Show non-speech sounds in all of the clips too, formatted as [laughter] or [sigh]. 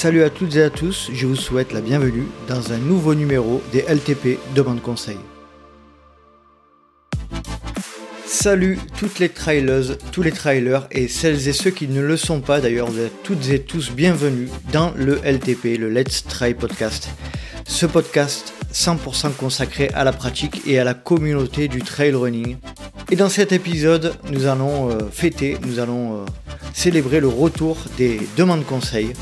Salut à toutes et à tous, je vous souhaite la bienvenue dans un nouveau numéro des LTP Demande Conseil. Salut toutes les trailers, tous les trailers et celles et ceux qui ne le sont pas d'ailleurs, vous êtes toutes et tous bienvenus dans le LTP, le Let's Try Podcast. Ce podcast 100% consacré à la pratique et à la communauté du trail running. Et dans cet épisode, nous allons euh, fêter, nous allons euh, célébrer le retour des demandes conseils.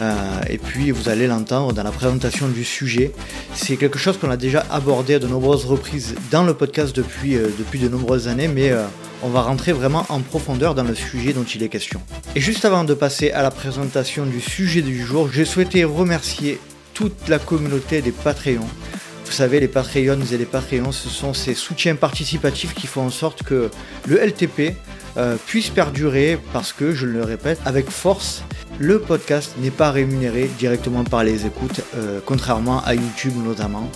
Euh, et puis vous allez l'entendre dans la présentation du sujet. C'est quelque chose qu'on a déjà abordé à de nombreuses reprises dans le podcast depuis, depuis de nombreuses années, mais on va rentrer vraiment en profondeur dans le sujet dont il est question. Et juste avant de passer à la présentation du sujet du jour, je souhaitais remercier toute la communauté des Patreons vous savez, les Patreons et les Patreons, ce sont ces soutiens participatifs qui font en sorte que le LTP euh, puisse perdurer parce que, je le répète, avec force, le podcast n'est pas rémunéré directement par les écoutes, euh, contrairement à YouTube notamment.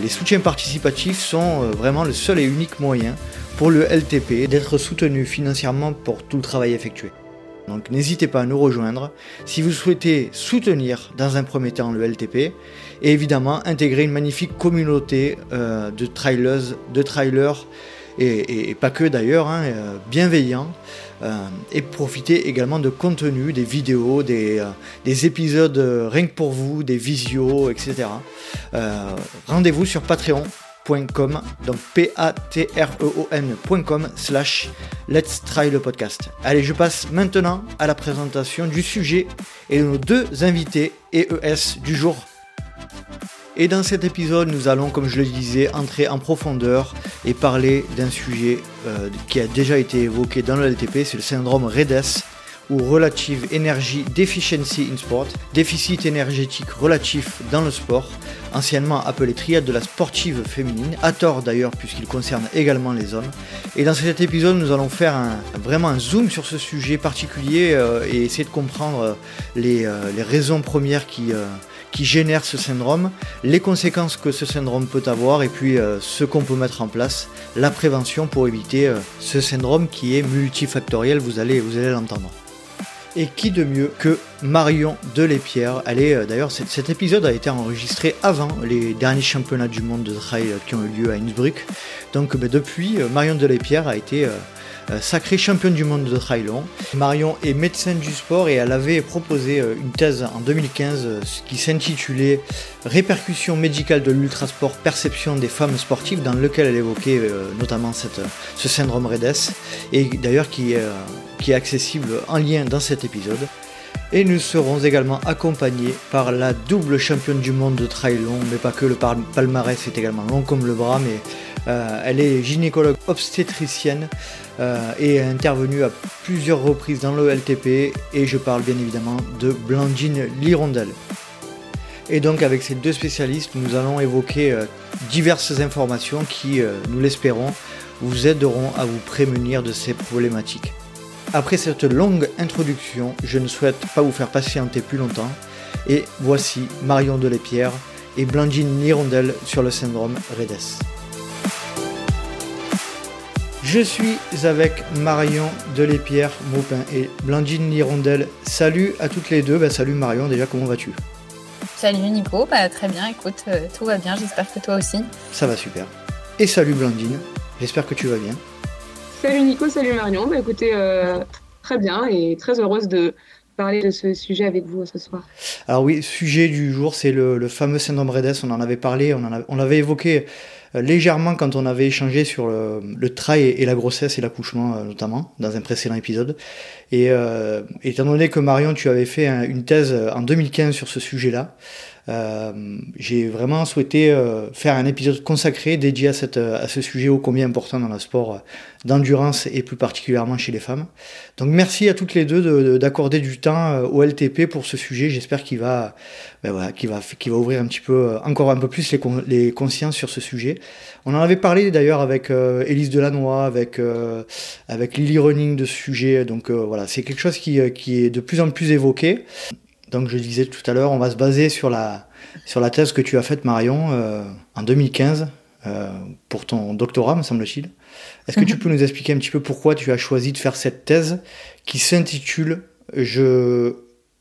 Les soutiens participatifs sont euh, vraiment le seul et unique moyen pour le LTP d'être soutenu financièrement pour tout le travail effectué. Donc n'hésitez pas à nous rejoindre si vous souhaitez soutenir dans un premier temps le LTP et évidemment intégrer une magnifique communauté de trailers, de trailers et, pas que d'ailleurs, hein, euh, bienveillants euh, et profiter également de contenu, des vidéos, des, des, épisodes rien que pour vous, des visios, etc. Rendez-vous sur Patreon donc p-a-t-r-e-o-n.com slash let's try le podcast. Allez, je passe maintenant à la présentation du sujet et de nos deux invités EES du jour. Et dans cet épisode, nous allons, comme je le disais, entrer en profondeur et parler d'un sujet euh, qui a déjà été évoqué dans le LTP, c'est le syndrome REDES, ou Relative Energy Deficiency in Sport, déficit énergétique relatif dans le sport, anciennement appelé triade de la sportive féminine, à tort d'ailleurs puisqu'il concerne également les hommes. Et dans cet épisode, nous allons faire vraiment un zoom sur ce sujet particulier euh, et essayer de comprendre euh, les, raisons premières qui, qui génèrent ce syndrome, les conséquences que ce syndrome peut avoir et puis ce qu'on peut mettre en place, la prévention pour éviter ce syndrome qui est multifactoriel, vous allez, vous allez l'entendre. Et qui de mieux que Marion Delépierre Elle euh, d'ailleurs cet, épisode a été enregistré avant les derniers championnats du monde de trail qui ont eu lieu à Innsbruck. Donc ben, depuis, euh, Marion Delépierre a été euh, euh, sacrée championne du monde de trail. Marion est médecin du sport et elle avait proposé euh, une thèse en 2015 euh, qui s'intitulait Répercussions médicales de l'ultrasport, perception des femmes sportives, dans lequel elle évoquait notamment cette, ce syndrome REDES et d'ailleurs qui, qui est accessible en lien dans cet épisode. Et nous serons également accompagnés par la double championne du monde de trail mais pas que le palmarès est également long comme le bras, mais euh, elle est gynécologue obstétricienne euh, et est intervenue à plusieurs reprises dans le LTP et je parle bien évidemment de Blandine Lirondelle. Et donc avec ces deux spécialistes, nous allons évoquer euh, diverses informations qui, nous l'espérons, vous aideront à vous prémunir de ces problématiques. Après cette longue introduction, je ne souhaite pas vous faire patienter plus longtemps et voici Marion Delépierre et Blandine Lirondelle sur le syndrome REDES. Je suis avec Marion Delépierre Maupin et Blandine Lirondelle. Salut à toutes les deux. Bah, salut Marion, déjà comment vas-tu? Salut Nico, bah, très bien, écoute, euh, tout va bien, j'espère que toi aussi. Ça va super. Et salut Blandine, j'espère que tu vas bien. Salut Nico, salut Marion, bah, écoutez, euh, très bien et très heureuse de parler de ce sujet avec vous ce soir. Alors oui, sujet du jour, c'est le, fameux syndrome REDES, on en avait parlé, on, l'avait évoqué euh, légèrement quand on avait échangé sur le, le et la grossesse et l'accouchement euh, notamment dans un précédent épisode. Et euh, étant donné que Marion, tu avais fait une thèse en 2015 sur ce sujet-là, euh, j'ai vraiment souhaité euh, faire un épisode consacré dédié à, cette, à ce sujet ô combien important dans le sport d'endurance et plus particulièrement chez les femmes. Donc merci à toutes les deux d'accorder du temps euh, au LTP pour ce sujet. J'espère qu'il va, ben va, qu'il va ouvrir un petit peu, encore un peu plus les, les consciences sur ce sujet. On en avait parlé d'ailleurs avec euh, Élise Delannoy, avec, avec Lily Running de ce sujet. Donc voilà, c'est quelque chose qui, qui est de plus en plus évoqué. Donc je disais tout à l'heure, on va se baser sur la, sur la thèse que tu as faite, Marion, euh, en 2015, euh, pour ton doctorat, me semble-t-il. Est-ce que tu mhm. peux nous expliquer un petit peu pourquoi tu as choisi de faire cette thèse qui s'intitule Je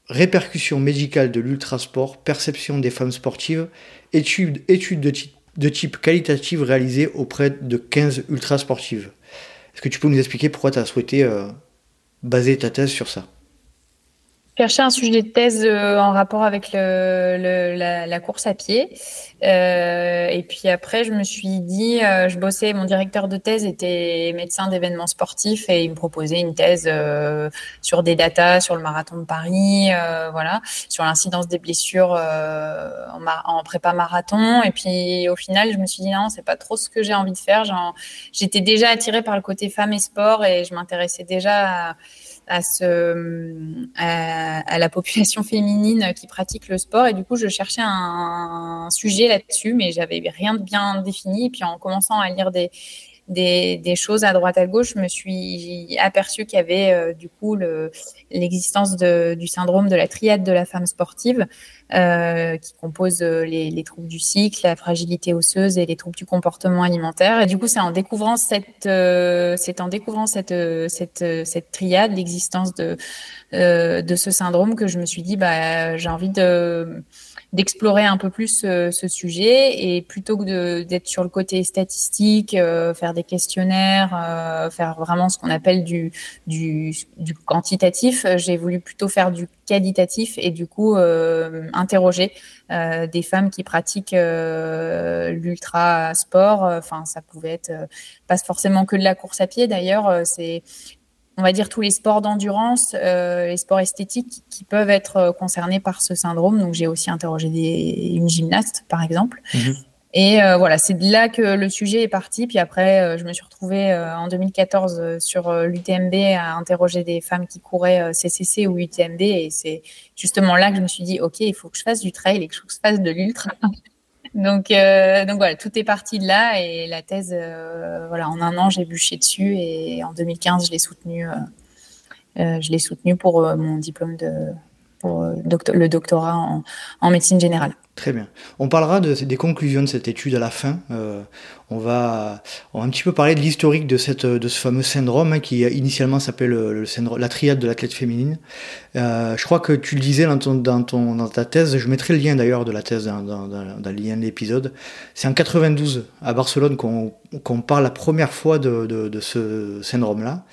répercussions médicales de l'ultrasport, perception des femmes sportives, études, études de, type, de type qualitative réalisées auprès de 15 ultrasportives. Est-ce que tu peux nous expliquer pourquoi tu as souhaité euh, baser ta thèse sur ça? Chercher un sujet de thèse euh, en rapport avec le, la, course à pied. Euh, et puis après, je me suis dit, euh, je bossais, mon directeur de thèse était médecin d'événements sportifs et il me proposait une thèse sur des datas, sur le marathon de Paris, voilà, sur l'incidence des blessures en, en, prépa marathon. Et puis au final, je me suis dit, non, c'est pas trop ce que j'ai envie de faire. J'étais déjà attirée par le côté femme et sport et je m'intéressais déjà à à, ce, à, la population féminine qui pratique le sport. Et du coup, je cherchais un, sujet là-dessus, mais j'avais rien de bien défini. Et puis en commençant à lire des, des, des, choses à droite à gauche, je me suis aperçu qu'il y avait euh, du coup l'existence du syndrome de la triade de la femme sportive, euh, qui compose euh, les, les, troubles du cycle, la fragilité osseuse et les troubles du comportement alimentaire. Et du coup, c'est en découvrant cette, euh, c'est en découvrant cette, cette, cette triade, l'existence de, de ce syndrome, que je me suis dit, bah, j'ai envie de d'explorer un peu plus euh, ce sujet et plutôt que d'être sur le côté statistique, euh, faire des questionnaires, euh, faire vraiment ce qu'on appelle du, du, du quantitatif, j'ai voulu plutôt faire du qualitatif et du coup interroger des femmes qui pratiquent l'ultra sport. Enfin, ça pouvait être pas forcément que de la course à pied d'ailleurs. c'est on va dire tous les sports d'endurance, euh, les sports esthétiques qui peuvent être euh, concernés par ce syndrome. Donc j'ai aussi interrogé des, une gymnaste, par exemple. Mhm. Et euh, voilà, c'est de là que le sujet est parti. Puis après, je me suis retrouvée en 2014 sur l'UTMB à interroger des femmes qui couraient CCC ou UTMB. Et c'est justement là que je me suis dit, OK, il faut que je fasse du trail et que je fasse de l'ultra. Donc, euh, donc voilà, tout est parti de là et la thèse, euh, voilà, en un an, j'ai bûché dessus et en 2015, je l'ai soutenue, euh, je l'ai soutenue pour mon diplôme de, pour le doctorat en, médecine générale. Très bien. On parlera de, des conclusions de cette étude à la fin. Euh, on, va, on un petit peu parler de l'historique de, ce fameux syndrome hein, qui initialement s'appelle la triade de l'athlète féminine. Euh, je crois que tu le disais dans, ton, dans, ta thèse, je mettrai le lien d'ailleurs de la thèse dans, dans, le lien de l'épisode. C'est en 92 à Barcelone qu'on parle la première fois de ce syndrome-là.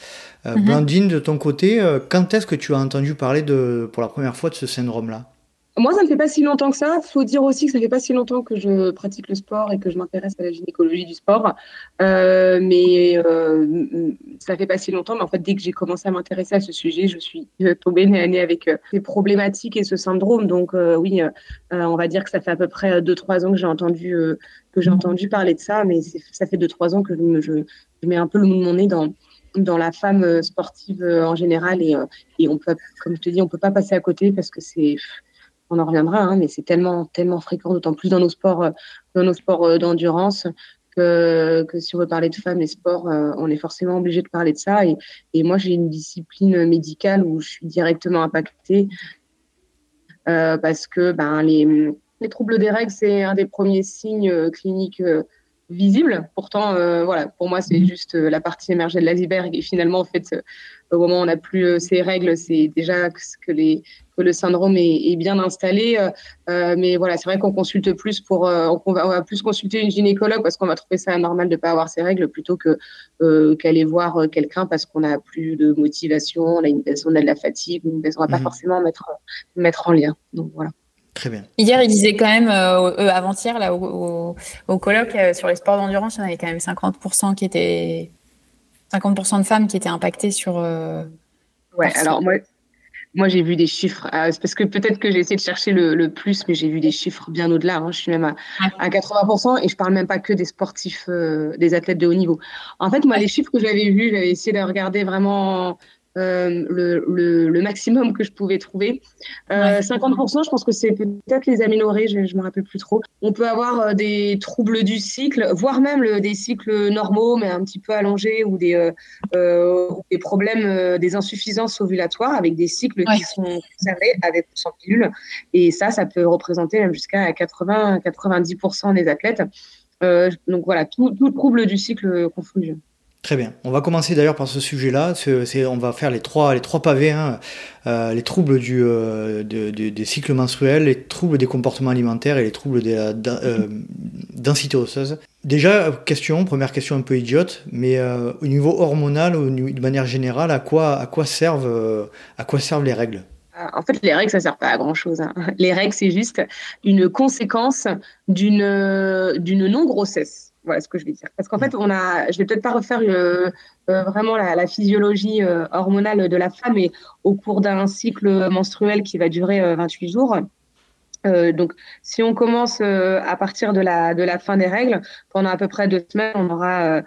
Euh, mm-hmm. Blandine, de ton côté, euh, quand est-ce que tu as entendu parler de, pour la première fois de ce syndrome-là? Moi, ça ne fait pas si longtemps que ça. Il faut dire aussi que ça ne fait pas si longtemps que je pratique le sport et que je m'intéresse à la gynécologie du sport. Euh, mais euh, ça ne fait pas si longtemps. Mais en fait, dès que j'ai commencé à m'intéresser à ce sujet, je suis tombée nez à nez avec ces problématiques et ce syndrome. Donc euh, oui, on va dire que ça fait à peu près 2-3 ans que j'ai entendu, que j'ai entendu parler de ça. Mais ça fait 2-3 ans que je, je, je, mets un peu le bout de mon nez dans dans la femme sportive en général et, et on peut, comme je te dis, on peut pas passer à côté parce que c'est on en reviendra, hein, mais c'est tellement, tellement fréquent, d'autant plus dans nos sports, euh, dans nos sports euh, d'endurance, que, que, si on veut parler de femmes et sport, euh, on est forcément obligé de parler de ça. Et, et moi, j'ai une discipline médicale où je suis directement impactée parce que ben, les, les, troubles des règles, c'est un des premiers signes cliniques visibles. Pourtant, voilà, pour moi, c'est juste la partie émergée de l'iceberg. Et finalement, en fait, au moment où on n'a plus ces règles, c'est déjà que les que le syndrome est, bien installé. Euh, euh, mais voilà, c'est vrai qu'on consulte plus pour, euh, on va, plus consulter une gynécologue parce qu'on va trouver ça normal de ne pas avoir ses règles plutôt que qu'aller voir quelqu'un parce qu'on n'a plus de motivation, on a une baisse, on a de la fatigue, on va pas mhm. forcément mettre mettre en lien. Donc voilà. Très bien. Hier, il disait quand même, avant-hier, là, au, au, colloque, sur les sports d'endurance, il y en avait quand même 50% qui étaient, 50% de femmes qui étaient impactées sur. ouais, alors moi, moi, j'ai vu des chiffres, euh, parce que peut-être que j'ai essayé de chercher le, plus, mais j'ai vu des chiffres bien au-delà. Hein. Je suis même à, 80% et je parle même pas que des sportifs, euh, des athlètes de haut niveau. En fait, moi, les chiffres que j'avais vus, j'avais essayé de regarder vraiment euh, le, le, le, maximum que je pouvais trouver. Euh, 50%, je pense que c'est peut-être les améliorés, je ne me rappelle plus trop. On peut avoir euh, des troubles du cycle, voire même le, des cycles normaux, mais un petit peu allongés, ou des, euh, euh des problèmes, euh, des insuffisances ovulatoires avec des cycles qui sont conservés avec ou sans pilule. Et ça, ça peut représenter même jusqu'à 80-90% des athlètes. donc voilà, tout, tout trouble du cycle confondu. Très bien. On va commencer d'ailleurs par ce sujet-là. on va faire les trois, les trois pavés hein. euh, les troubles du, euh, des cycles menstruels, les troubles des comportements alimentaires et les troubles de la euh, densité osseuse. Déjà, question, première question un peu idiote, mais au niveau hormonal, de manière générale, à quoi, à quoi, servent, à quoi servent les règles? En fait, les règles, ça ne sert pas à grand-chose. Hein. Les règles, c'est juste une conséquence d'une non-grossesse. Voilà ce que je vais dire. Parce qu'en fait, on a, je vais peut-être pas refaire euh, euh, vraiment la, physiologie euh, hormonale de la femme, mais au cours d'un cycle menstruel qui va durer 28 jours. Donc, si on commence à partir de la, de la fin des règles, pendant à peu près deux semaines, on aura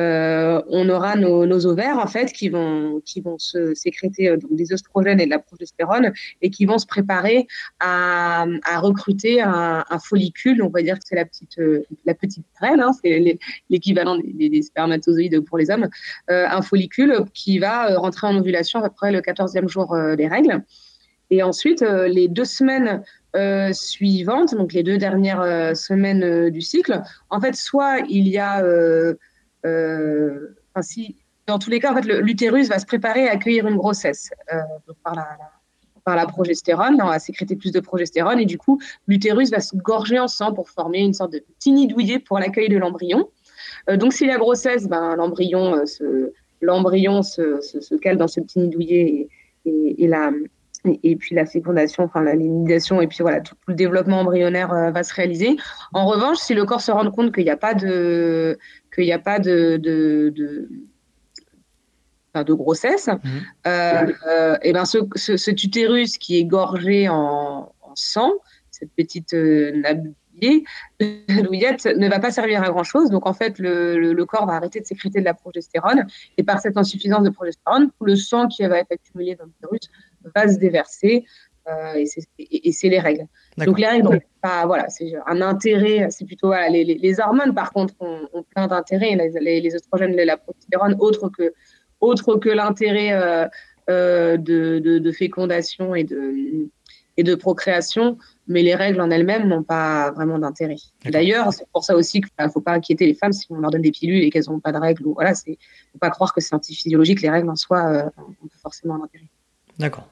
euh, on aura nos, ovaires en fait qui vont qui vont se sécréter euh, donc des oestrogènes et de la progestérone et qui vont se préparer à, recruter un, follicule. On va dire que c'est la petite euh, la petite graine, hein, c'est l'équivalent des, spermatozoïdes pour les hommes, un follicule qui va rentrer en ovulation après le 14e jour des règles. Et ensuite, les deux semaines suivantes, donc les deux dernières semaines du cycle, en fait, soit il y a euh, si, dans tous les cas, en fait, l'utérus va se préparer à accueillir une grossesse euh, par la, par la progestérone, on va sécréter plus de progestérone et du coup, l'utérus va se gorger en sang pour former une sorte de petit nid douillet pour l'accueil de l'embryon. Euh, donc, si la grossesse, ben, l'embryon se, l'embryon se, se, cale dans ce petit nid douillet et, et, la, et, puis la fécondation, enfin la et puis voilà, tout, le développement embryonnaire va se réaliser. En revanche, si le corps se rend compte qu'il n'y a pas de qu'il n'y a pas de, de, de, de grossesse, mmh. euh, euh, et ben ce, cet utérus qui est gorgé en, sang, cette petite euh, douillette, ne va pas servir à grand chose. Donc en fait, le, le, corps va arrêter de sécréter de la progestérone, et par cette insuffisance de progestérone, le sang qui va être accumulé dans l'utérus va se déverser. Euh, et c'est les règles. Donc les règles, pas, voilà, c'est un intérêt, c'est plutôt les, les, hormones par contre ont, plein d'intérêts, les, les, oestrogènes, la progestérone, autre que, autre que l'intérêt euh, euh, de, de, fécondation et de, et de procréation, mais les règles en elles-mêmes n'ont pas vraiment d'intérêt. D'ailleurs, c'est pour ça aussi qu'il ne faut pas inquiéter les femmes si on leur donne des pilules et qu'elles n'ont pas de règles. Ou, voilà, c'est faut pas croire que c'est antiphysiologique, les règles en soi ont forcément un intérêt. D'accord.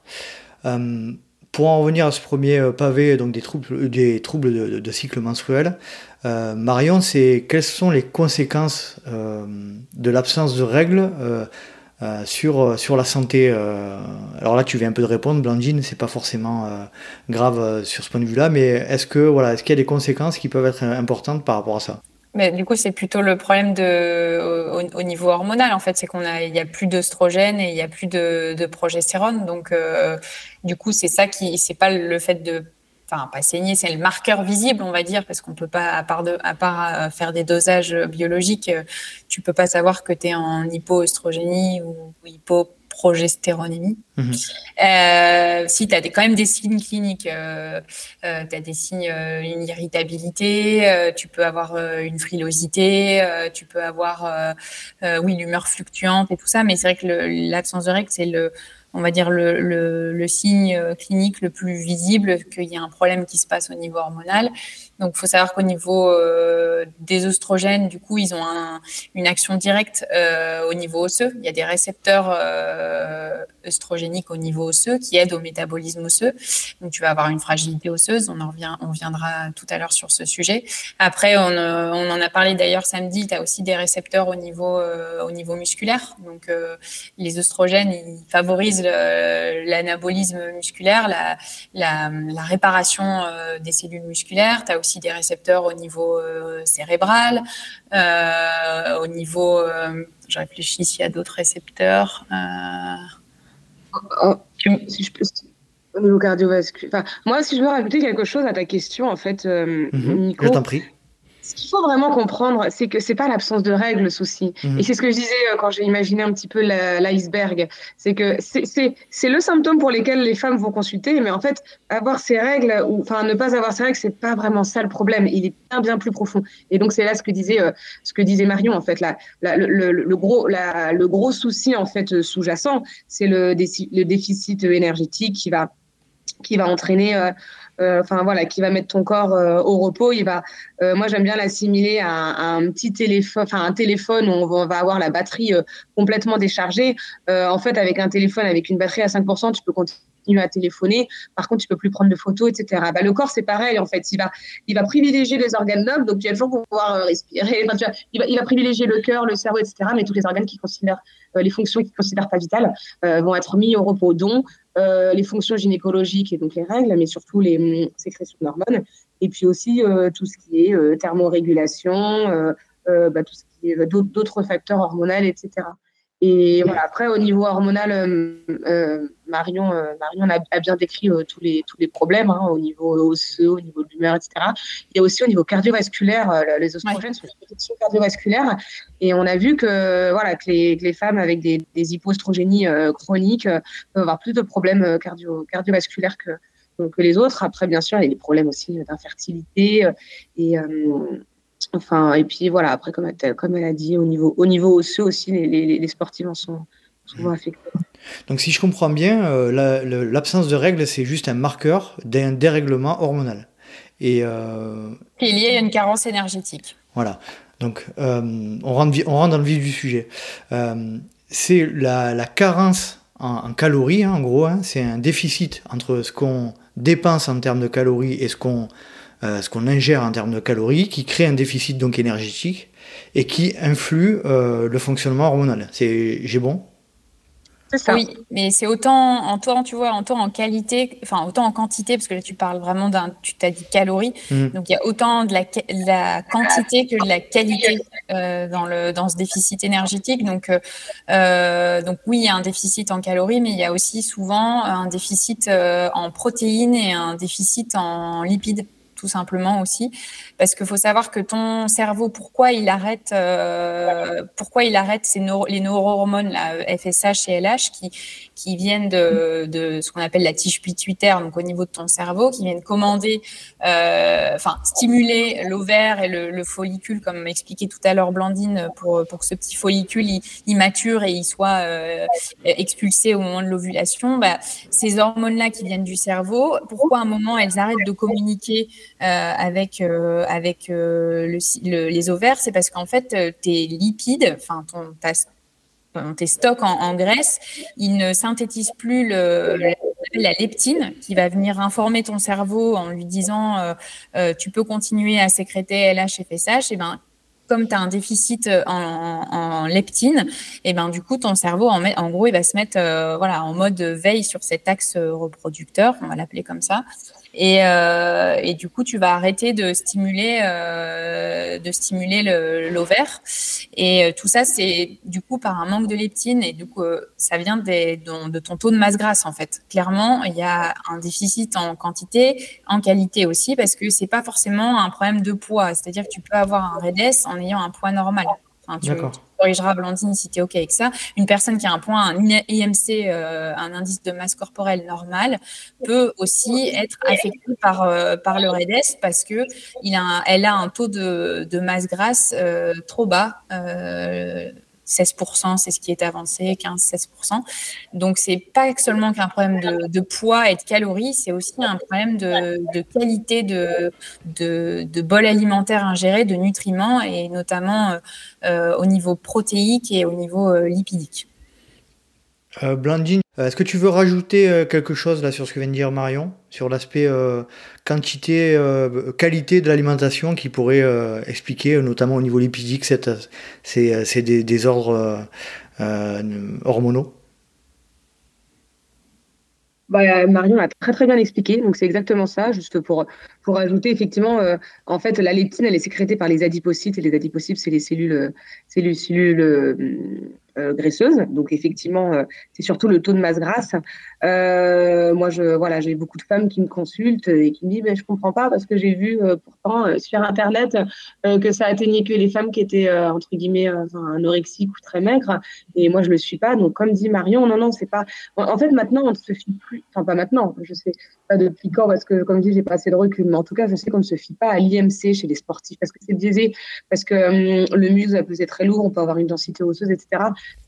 Pour en revenir à ce premier euh, pavé donc des troubles, euh, des troubles de, cycle menstruel, euh, Marion, c'est quelles sont les conséquences de l'absence de règles sur, sur la santé Alors là, tu viens un peu de répondre, Blandine, c'est pas forcément grave sur ce point de vue-là, mais est-ce que voilà, est-ce qu'il y a des conséquences qui peuvent être importantes par rapport à ça? Du coup, c'est plutôt le problème au, niveau hormonal, en fait, c'est qu'on a, il y a plus d'œstrogène et il y a plus de, progestérone. Donc, euh, du coup, c'est ça qui, c'est pas le fait de, enfin, pas saigner, c'est le marqueur visible, on va dire, parce qu'on peut pas, à part euh, faire des dosages biologiques, euh, tu peux pas savoir que tu es en hypoœstrogénie ou hypo progestéronémie. Mhm. Euh, si tu as des, quand même des signes cliniques, euh, euh tu as des signes, euh, une irritabilité, tu peux avoir une frilosité, tu peux avoir, oui, l'humeur fluctuante et tout ça, mais c'est vrai que l'absence de règles, c'est le, on va dire le, le, le, signe clinique le plus visible qu'il y a un problème qui se passe au niveau hormonal. Donc, faut savoir qu'au niveau euh, des oestrogènes, du coup, ils ont un, une action directe euh, au niveau osseux. Il y a des récepteurs euh, au niveau osseux qui aident au métabolisme osseux. Donc, tu vas avoir une fragilité osseuse. On en revient, on viendra tout à l'heure sur ce sujet. Après, on, euh, en a parlé d'ailleurs samedi. Tu as aussi des récepteurs au niveau, au niveau musculaire. Donc, les oestrogènes, ils favorisent l'anabolisme musculaire, la, réparation des cellules musculaires. Tu aussi des récepteurs au niveau euh, cérébral, euh, au niveau, euh, je réfléchis s'il y a d'autres récepteurs. Oh, si je peux, au niveau cardiovasculaire. moi, si je veux rajouter quelque chose à ta question, en fait, mhm. Nico. Je t'en prie ce qu'il faut vraiment comprendre, c'est que c'est pas l'absence de règles le souci. Mhm. Et c'est ce que je disais euh, quand j'ai imaginé un petit peu l'iceberg. C'est que c'est le symptôme pour lesquels les femmes vont consulter, mais en fait, avoir ces règles ou enfin ne pas avoir ces règles, c'est pas vraiment ça le problème. Il est bien bien plus profond. Et donc c'est là ce que disait euh, ce que disait Marion en fait. le, gros le gros souci en fait sous-jacent, c'est le, le déficit énergétique qui va qui va entraîner, enfin voilà, qui va mettre ton corps au repos. Il va, moi j'aime bien l'assimiler à, un petit téléphone, enfin un téléphone où on va, avoir la batterie complètement déchargée. en fait, avec un téléphone avec une batterie à 5%, tu peux continuer à téléphoner. Par contre, tu peux plus prendre de photos, etc. Bah, le corps, c'est pareil, en fait. Il va, il va privilégier les organes nobles, donc tu vas toujours pouvoir euh, respirer. il, va, il privilégier le cœur, le cerveau, etc. Mais tous les organes qui considèrent, euh, les fonctions qu'il considère pas vitales euh, vont être mis au repos, dont les fonctions gynécologiques et donc les règles, mais surtout les hum, sécrétions d'hormones. Et puis aussi tout ce qui est thermorégulation, bah, tout ce qui est d'autres facteurs hormonaux, etc. Et voilà, après, au niveau hormonal, euh, euh, Marion, euh, Marion a, bien décrit tous, les, tous les problèmes, hein, au niveau osseux, au niveau de l'humeur, etc. Il y a aussi au niveau cardiovasculaire, les oestrogènes sont une protection cardiovasculaire. Et on a vu que, voilà, que, les, que les femmes avec des, des hypoestrogénies chroniques peuvent avoir plus de problèmes cardio, cardiovasculaires que, que les autres. Après, bien sûr, il y a des problèmes aussi d'infertilité et Enfin, et puis voilà, après, comme elle, comme elle a dit, au niveau, au niveau osseux aussi, les, les, les sportifs en sont souvent affectés. Donc, si je comprends bien, euh, l'absence de règles, c'est juste un marqueur d'un dérèglement hormonal. Et, euh... il y a une carence énergétique. Voilà. Donc, euh, on, rentre, on rentre dans le vif du sujet. Euh, c'est la, la, carence en, calories, hein, en gros. Hein, c'est un déficit entre ce qu'on dépense en termes de calories et ce qu'on euh, ce qu'on ingère en termes de calories, qui crée un déficit donc énergétique et qui influe euh, le fonctionnement hormonal. C'est j'ai bon? Ça. Oui, mais c'est autant en temps, tu vois, autant en qualité, enfin autant en quantité, parce que là tu parles vraiment d'un, tu t'as dit calories, mmh. donc il y a autant de la, la, quantité que de la qualité euh, dans le dans ce déficit énergétique. Donc euh, donc oui, il y a un déficit en calories, mais il y a aussi souvent un déficit en protéines et un déficit en lipides tout simplement aussi, parce qu'il faut savoir que ton cerveau, pourquoi il arrête, euh, pourquoi il arrête ces les neurohormones, la FSH et LH, qui, qui viennent de, de ce qu'on appelle la tige pituitaire, donc au niveau de ton cerveau, qui viennent commander, euh, enfin stimuler l'ovaire et le, follicule, comme expliqué tout à l'heure Blandine, pour, pour que ce petit follicule il, mature et il soit euh, expulsé au moment de l'ovulation. Bah, ces hormones-là qui viennent du cerveau, pourquoi à un moment elles arrêtent de communiquer avec euh, avec euh, le, les ovaires, c'est parce qu'en fait tes lipides, enfin ton tes stocks en, graisse, ils ne synthétisent plus le, la leptine qui va venir informer ton cerveau en lui disant tu peux continuer à sécréter LH et FSH. Et ben comme tu as un déficit en, leptine, et ben du coup ton cerveau en, en gros il va se mettre voilà en mode veille sur cet axe reproducteur, on va l'appeler comme ça. Et, euh, et, du coup, tu vas arrêter de stimuler, euh, de stimuler l'ovaire. Et euh, tout ça, c'est du coup par un manque de leptine. Et du coup, euh, ça vient des, de, ton taux de masse grasse, en fait. Clairement, il y a un déficit en quantité, en qualité aussi, parce que c'est pas forcément un problème de poids. C'est-à-dire que tu peux avoir un REDS en ayant un poids normal. Tu, corrigeras Blandine si tu es OK avec ça. Une personne qui a un point, un IMC, euh, un indice de masse corporelle normal, peut aussi être affectée par, euh, par le REDES parce que il a elle a un taux de, de masse grasse euh, trop bas 16%, c'est ce qui est avancé, 15-16%. Donc, c'est pas seulement qu'un problème de, poids et de calories, c'est aussi un problème de, qualité de, bol alimentaire ingéré, de nutriments, et notamment euh, euh, au niveau protéique et au niveau euh, lipidique. Est-ce que tu veux rajouter quelque chose là sur ce que vient de dire Marion, sur l'aspect quantité, euh, qualité de l'alimentation qui pourrait euh, expliquer, notamment au niveau lipidique, cette, ces, ces désordres euh, hormonaux? Bah, Marion l'a très très bien expliqué, donc c'est exactement ça. Juste pour pour ajouter, effectivement, en fait, la leptine elle est sécrétée par les adipocytes et les adipocytes c'est les cellules cellules, cellules graisseuses. Donc effectivement, c'est surtout le taux de masse grasse. Euh, moi, je, voilà, j'ai beaucoup de femmes qui me consultent et qui me disent, mais je comprends pas parce que j'ai vu euh, pourtant euh, sur Internet que ça atteignait que les femmes qui étaient entre guillemets anorexiques ou très maigres. Et moi, je le suis pas. Donc, comme dit Marion, non, non, c'est pas. En fait, maintenant, on ne se fie plus. Enfin, pas maintenant. Je sais pas depuis quand parce que, comme dit, j'ai pas assez de recul. Mais en tout cas, je sais qu'on ne se fie pas à l'IMC chez les sportifs parce que c'est biaisé, parce que hum, le muscle peut être très lourd, on peut avoir une densité osseuse, etc.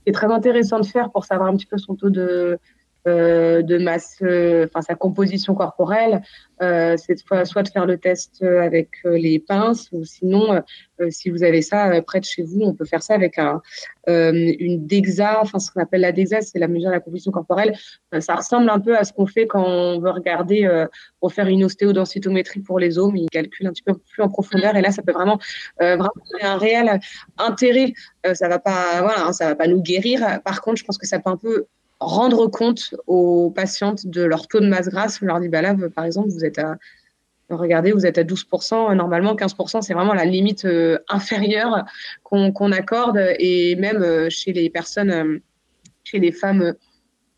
C'est très intéressant de faire pour savoir un petit peu son taux de euh, de masse, euh, enfin sa composition corporelle, euh, c'est soit de faire le test avec les pinces ou sinon, si vous avez ça près de chez vous, on peut faire ça avec un, une DEXA, enfin ce qu'on appelle la DEXA, c'est la mesure de la composition corporelle. ça ressemble un peu à ce qu'on fait quand on veut regarder pour faire une ostéodensitométrie pour les os, mais il calcule un petit peu plus en profondeur et là, ça peut vraiment, vraiment un réel intérêt. ça va pas, voilà, hein, ça va pas nous guérir. Par contre, je pense que ça peut un peu rendre compte aux patientes de leur taux de masse grasse. On leur dit, bah là, par exemple, vous êtes à, regardez, vous êtes à 12%, normalement 15%, c'est vraiment la limite euh, inférieure qu'on accorde. Et même euh, chez les personnes, euh, chez les femmes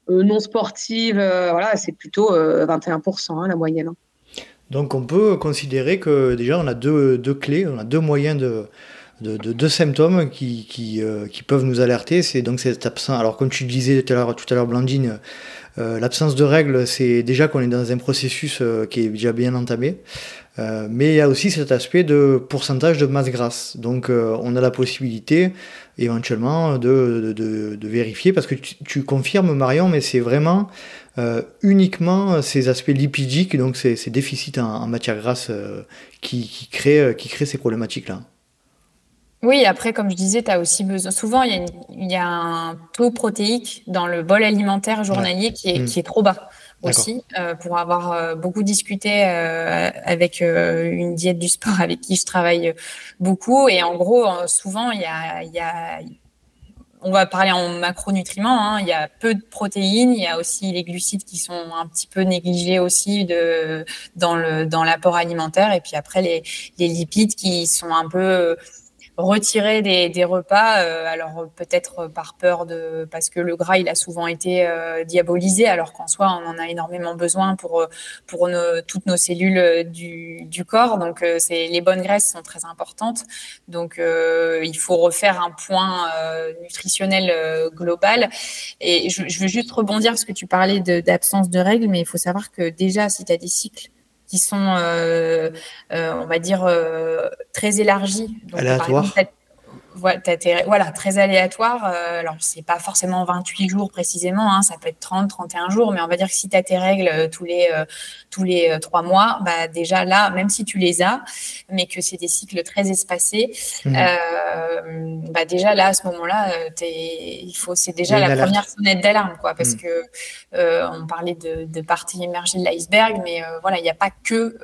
non sportives, voilà, c'est plutôt 21% hein, la moyenne. Hein. Donc on peut considérer que déjà on a deux, deux clés, on a deux moyens de, de, deux symptômes qui, euh, qui, peuvent nous alerter. C'est donc cette absence. Alors, comme tu disais tout à l'heure, Blandine, euh, l'absence de règles, c'est déjà qu'on est dans un processus euh, qui est déjà bien entamé. mais il y a aussi cet aspect de pourcentage de masse grasse. Donc, on a la possibilité éventuellement de, de, de vérifier, parce que tu, confirmes Marion, mais c'est vraiment uniquement ces aspects lipidiques, donc ces, déficits en, matière grasse qui, qui, créent, qui créent ces problématiques-là. Oui, après, comme je disais, tu as aussi besoin. Souvent, il y, a un taux protéique dans le bol alimentaire journalier qui, est, mm. qui est trop bas aussi. Euh, pour avoir euh, beaucoup discuté euh, avec une diète du sport avec qui je travaille beaucoup. Et en gros, souvent, il y a, y a on va parler en macronutriments. Hein. Il y a peu de protéines. Il y a aussi les glucides qui sont un petit peu négligés aussi de, dans le dans l'apport alimentaire. Et puis après les, les lipides qui sont un peu retirer des, des repas. Euh, alors peut-être par peur de parce que le gras il a souvent été euh, diabolisé, alors qu'en soi on en a énormément besoin pour pour toutes nos cellules du, du corps. Donc euh, c'est les bonnes graisses sont très importantes. Donc il faut refaire un point nutritionnel global. Et je, je, veux juste rebondir parce que tu parlais d'absence de, de règles, mais il faut savoir que déjà si tu as des cycles qui sont, euh, euh, on va dire, euh, très élargies. Donc, Aléatoire voilà, très aléatoire. Euh, alors, c'est pas forcément 28 jours précisément, hein, ça peut être 30, 31 jours, mais on va dire que si tu as tes règles euh, tous les, euh, tous les trois mois, bah, déjà là, même si tu les as, mais que c'est des cycles très espacés, mmh. bah, déjà là, à ce moment-là, il faut, c'est déjà la première sonnette d'alarme, quoi, parce mmh. que on parlait de, de partie émergée de l'iceberg, mais voilà, il n'y a pas que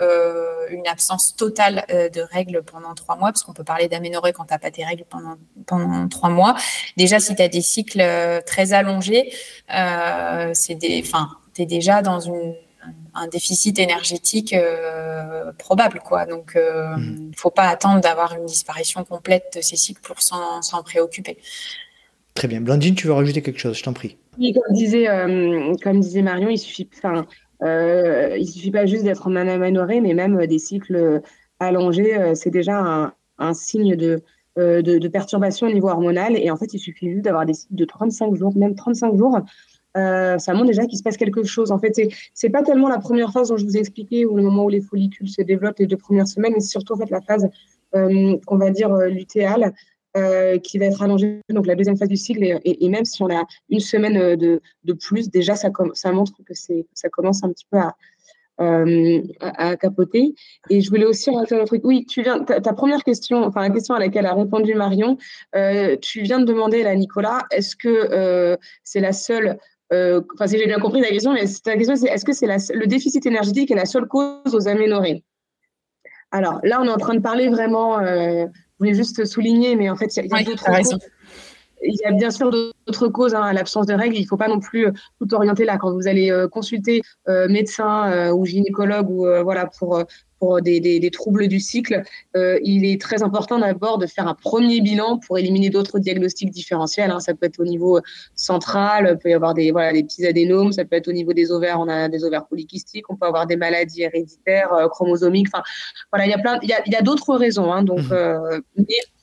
une absence totale de règles pendant trois mois, parce qu'on peut parler d'aménorrhée quand tu n'as pas tes règles pendant pendant, trois mois. Déjà, si tu as des cycles euh, très allongés, euh, c'est des, enfin, tu es déjà dans une, un déficit énergétique euh, probable. Quoi. Donc, il ne faut pas attendre d'avoir une disparition complète de ces cycles pour s'en préoccuper. Très bien. Blandine, tu veux rajouter quelque chose? Je t'en prie. Oui, comme disait, comme disait Marion, il suffit, enfin, il suffit pas juste d'être en aménorrhée, mais même des cycles allongés, c'est déjà un, un, signe de, euh, de, perturbations au niveau hormonal. Et en fait, il suffit juste d'avoir des cycles de 35 jours, même 35 jours. Euh, ça montre déjà qu'il se passe quelque chose. En fait, c'est pas tellement la première phase dont je vous ai expliqué, ou le moment où les follicules se développent les deux premières semaines, mais c'est surtout en fait la phase euh, qu'on va dire lutéale, qui va être allongée, donc la deuxième phase du cycle. Et, même si on a une semaine de, de plus, déjà ça, ça montre que ça commence un petit peu à, euh, à, capoter. Et je voulais aussi rajouter un truc. Oui, tu viens, ta, première question, enfin la question à laquelle a répondu Marion, euh, tu viens de demander à Nicolas, est-ce que euh, c'est la seule enfin, si j'ai bien compris ta question, mais ta question, c'est est-ce que c'est le déficit énergétique est la seule cause aux aménorrhées? Alors là, on est en train de parler vraiment, je voulais juste souligner, mais en fait, il y a, d'autres causes il y a bien sûr d'autres causes hein, à l'absence de règles. Il ne faut pas non plus euh, tout orienter là. Quand vous allez euh, consulter euh, médecin ou gynécologue ou voilà pour pour des, des, troubles du cycle, il est très important d'abord de faire un premier bilan pour éliminer d'autres diagnostics différentiels. Hein. Ça peut être au niveau central, il peut y avoir des, voilà, des petits adénomes, ça peut être au niveau des ovaires, on a des ovaires polykystiques, on peut avoir des maladies héréditaires, chromosomiques. Enfin, voilà, il y a plein, il y a, d'autres raisons. Hein, donc, mmh.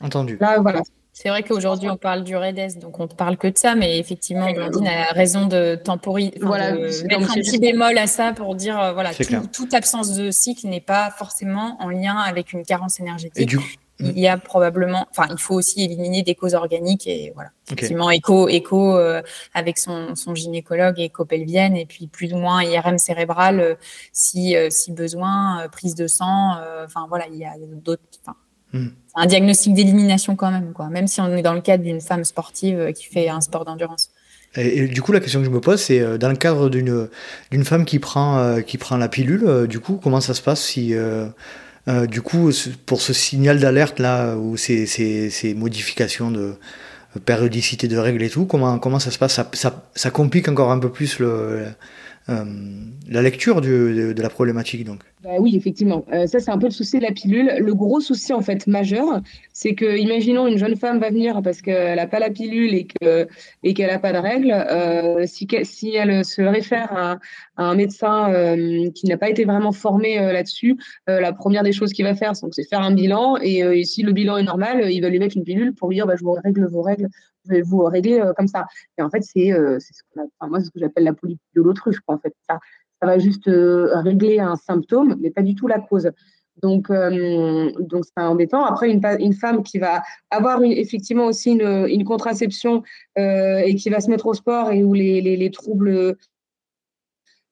Entendu. Là, voilà, c'est vrai qu'aujourd'hui, on parle du REDES, donc on ne parle que de ça, mais effectivement, Blandine a raison de temporiser, voilà, de mettre un petit bémol à ça pour dire, euh, voilà, toute absence de cycle n'est pas forcément en lien avec une carence énergétique. il y a probablement, enfin, il faut aussi éliminer des causes organiques et voilà. Effectivement, écho, écho euh, avec son, son, gynécologue, écho pelvienne et puis plus ou moins IRM cérébral euh, si, euh, si besoin, prise de sang. Enfin voilà, il y a d'autres. Hmm. un diagnostic d'élimination quand même, quoi. Même si on est dans le cadre d'une femme sportive qui fait un sport d'endurance. Et, du coup, la question que je me pose, c'est dans le cadre d'une femme qui prend qui prend la pilule, du coup, comment ça se passe si euh, du coup, pour ce signal d'alerte là, ou ces, ces, modifications de périodicité de règles et tout, comment, comment ça se passe? Ça, ça, ça, complique encore un peu plus le, euh, la lecture de, la problématique donc. Bah oui, effectivement. Euh, ça, c'est un peu le souci de la pilule. Le gros souci, en fait, majeur, c'est que, imaginons, une jeune femme va venir parce qu'elle n'a pas la pilule et qu'elle et qu'elle n'a pas de règles. Euh, si, elle se réfère à, un médecin qui n'a pas été vraiment formé là-dessus, la première des choses qu'il va faire, c'est faire un bilan. Et, si le bilan est normal, il va lui mettre une pilule pour lui dire bah, Je vous règle vos règles, je vais vous régler comme ça. Et en fait, c'est ce, que j'appelle la politique de l'autruche, en fait. Ça, ça va juste euh, régler un symptôme, mais pas du tout la cause. Donc, euh, donc c'est embêtant. Après, une, femme qui va avoir effectivement aussi une, contraception euh, et qui va se mettre au sport et où les troubles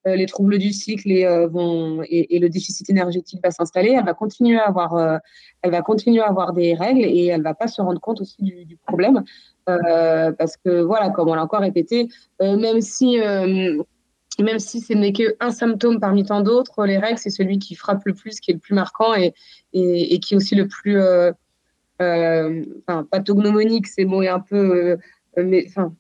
les troubles du cycle et, vont, et, le déficit énergétique va s'installer, elle va continuer à avoir, elle va continuer à avoir des règles et elle va pas se rendre compte aussi du, problème parce que voilà, comme on l'a encore répété, même si même si ce n'est qu'un symptôme parmi tant d'autres, les règles, c'est celui qui frappe le plus, qui est le plus marquant et, et, qui est aussi le plus euh, euh, enfin, pathognomonique, c'est mot est un peu. Euh, mais enfin,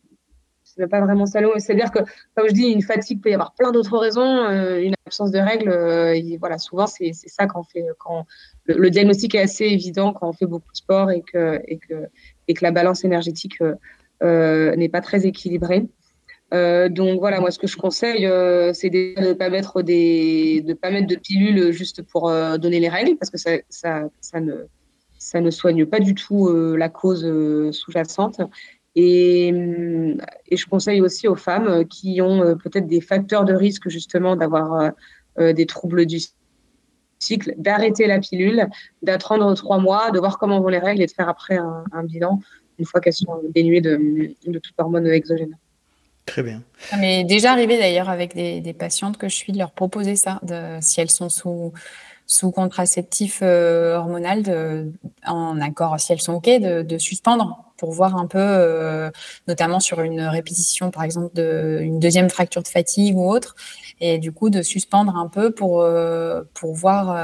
c'est pas vraiment salaud. C'est-à-dire que, comme je dis, une fatigue peut y avoir plein d'autres raisons. une absence de règles, voilà, souvent, c'est ça quand fait. Quand, le, diagnostic est assez évident quand on fait beaucoup de sport et que, la balance énergétique n'est pas très équilibrée. Euh, donc voilà, moi ce que je conseille, euh, c'est de ne pas mettre de pas pilules juste pour euh, donner les règles, parce que ça ne soigne pas du tout la cause sous-jacente. Et, et, je conseille aussi aux femmes qui ont peut-être des facteurs de risque justement d'avoir des troubles du cycle, d'arrêter la pilule, d'attendre trois mois, de voir comment vont les règles et de faire après un, bilan une fois qu'elles sont dénuées de, de toute hormone exogène. Très bien. Ça m'est déjà arrivé d'ailleurs avec des, patientes que je suis de leur proposer ça, de, si elles sont sous, sous contraceptif euh, hormonal, de, en accord, si elles sont OK, de, suspendre pour voir un peu, euh, notamment sur une répétition, par exemple, d'une deuxième fracture de fatigue ou autre, et du coup de suspendre un peu pour, euh, pour voir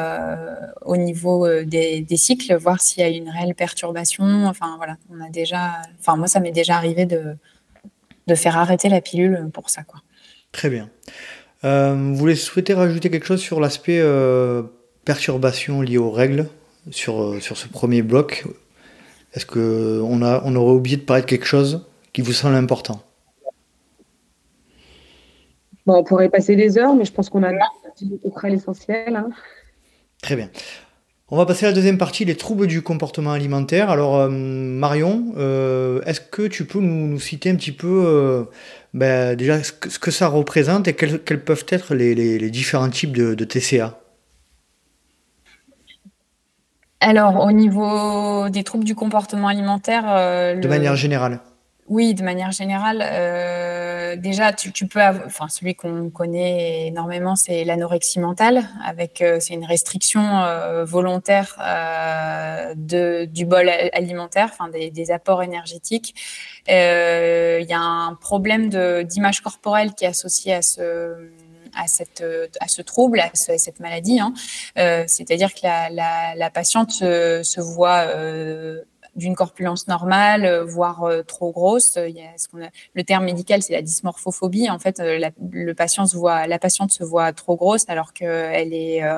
au niveau des, cycles, voir s'il y a une réelle perturbation. Enfin voilà, on a déjà, enfin moi ça m'est déjà arrivé de de faire arrêter la pilule pour ça. Quoi. Très bien. Vous voulez souhaiter rajouter quelque chose sur l'aspect euh, perturbation liée aux règles sur, euh, sur ce premier bloc? Est-ce qu'on on aurait oublié de parler de quelque chose qui vous semble important? Bon, On pourrait passer des heures, mais je pense qu'on a près l'essentiel. Hein. Très bien. On va passer à la deuxième partie, les troubles du comportement alimentaire. Alors euh, Marion, euh, est-ce que tu peux nous, citer un petit peu euh, ben, déjà ce que, ça représente et quels, peuvent être les, différents types de, TCA Alors au niveau des troubles du comportement alimentaire, de manière générale. Oui, de manière générale, euh, déjà, tu, peux avoir, enfin, celui qu'on connaît énormément, c'est l'anorexie mentale, avec, euh, c'est une restriction euh, volontaire de, du bol alimentaire, enfin, des, apports énergétiques. Il y a un problème d'image corporelle qui est associé à ce, à, cette, à ce trouble, à, cette maladie. Hein. C'est-à-dire que la, patiente se, voit d'une corpulence normale, euh, voire euh, trop grosse. Le terme médical, c'est la dysmorphophobie. En fait, euh, la, le patient se voit, la patiente se voit trop grosse alors qu'elle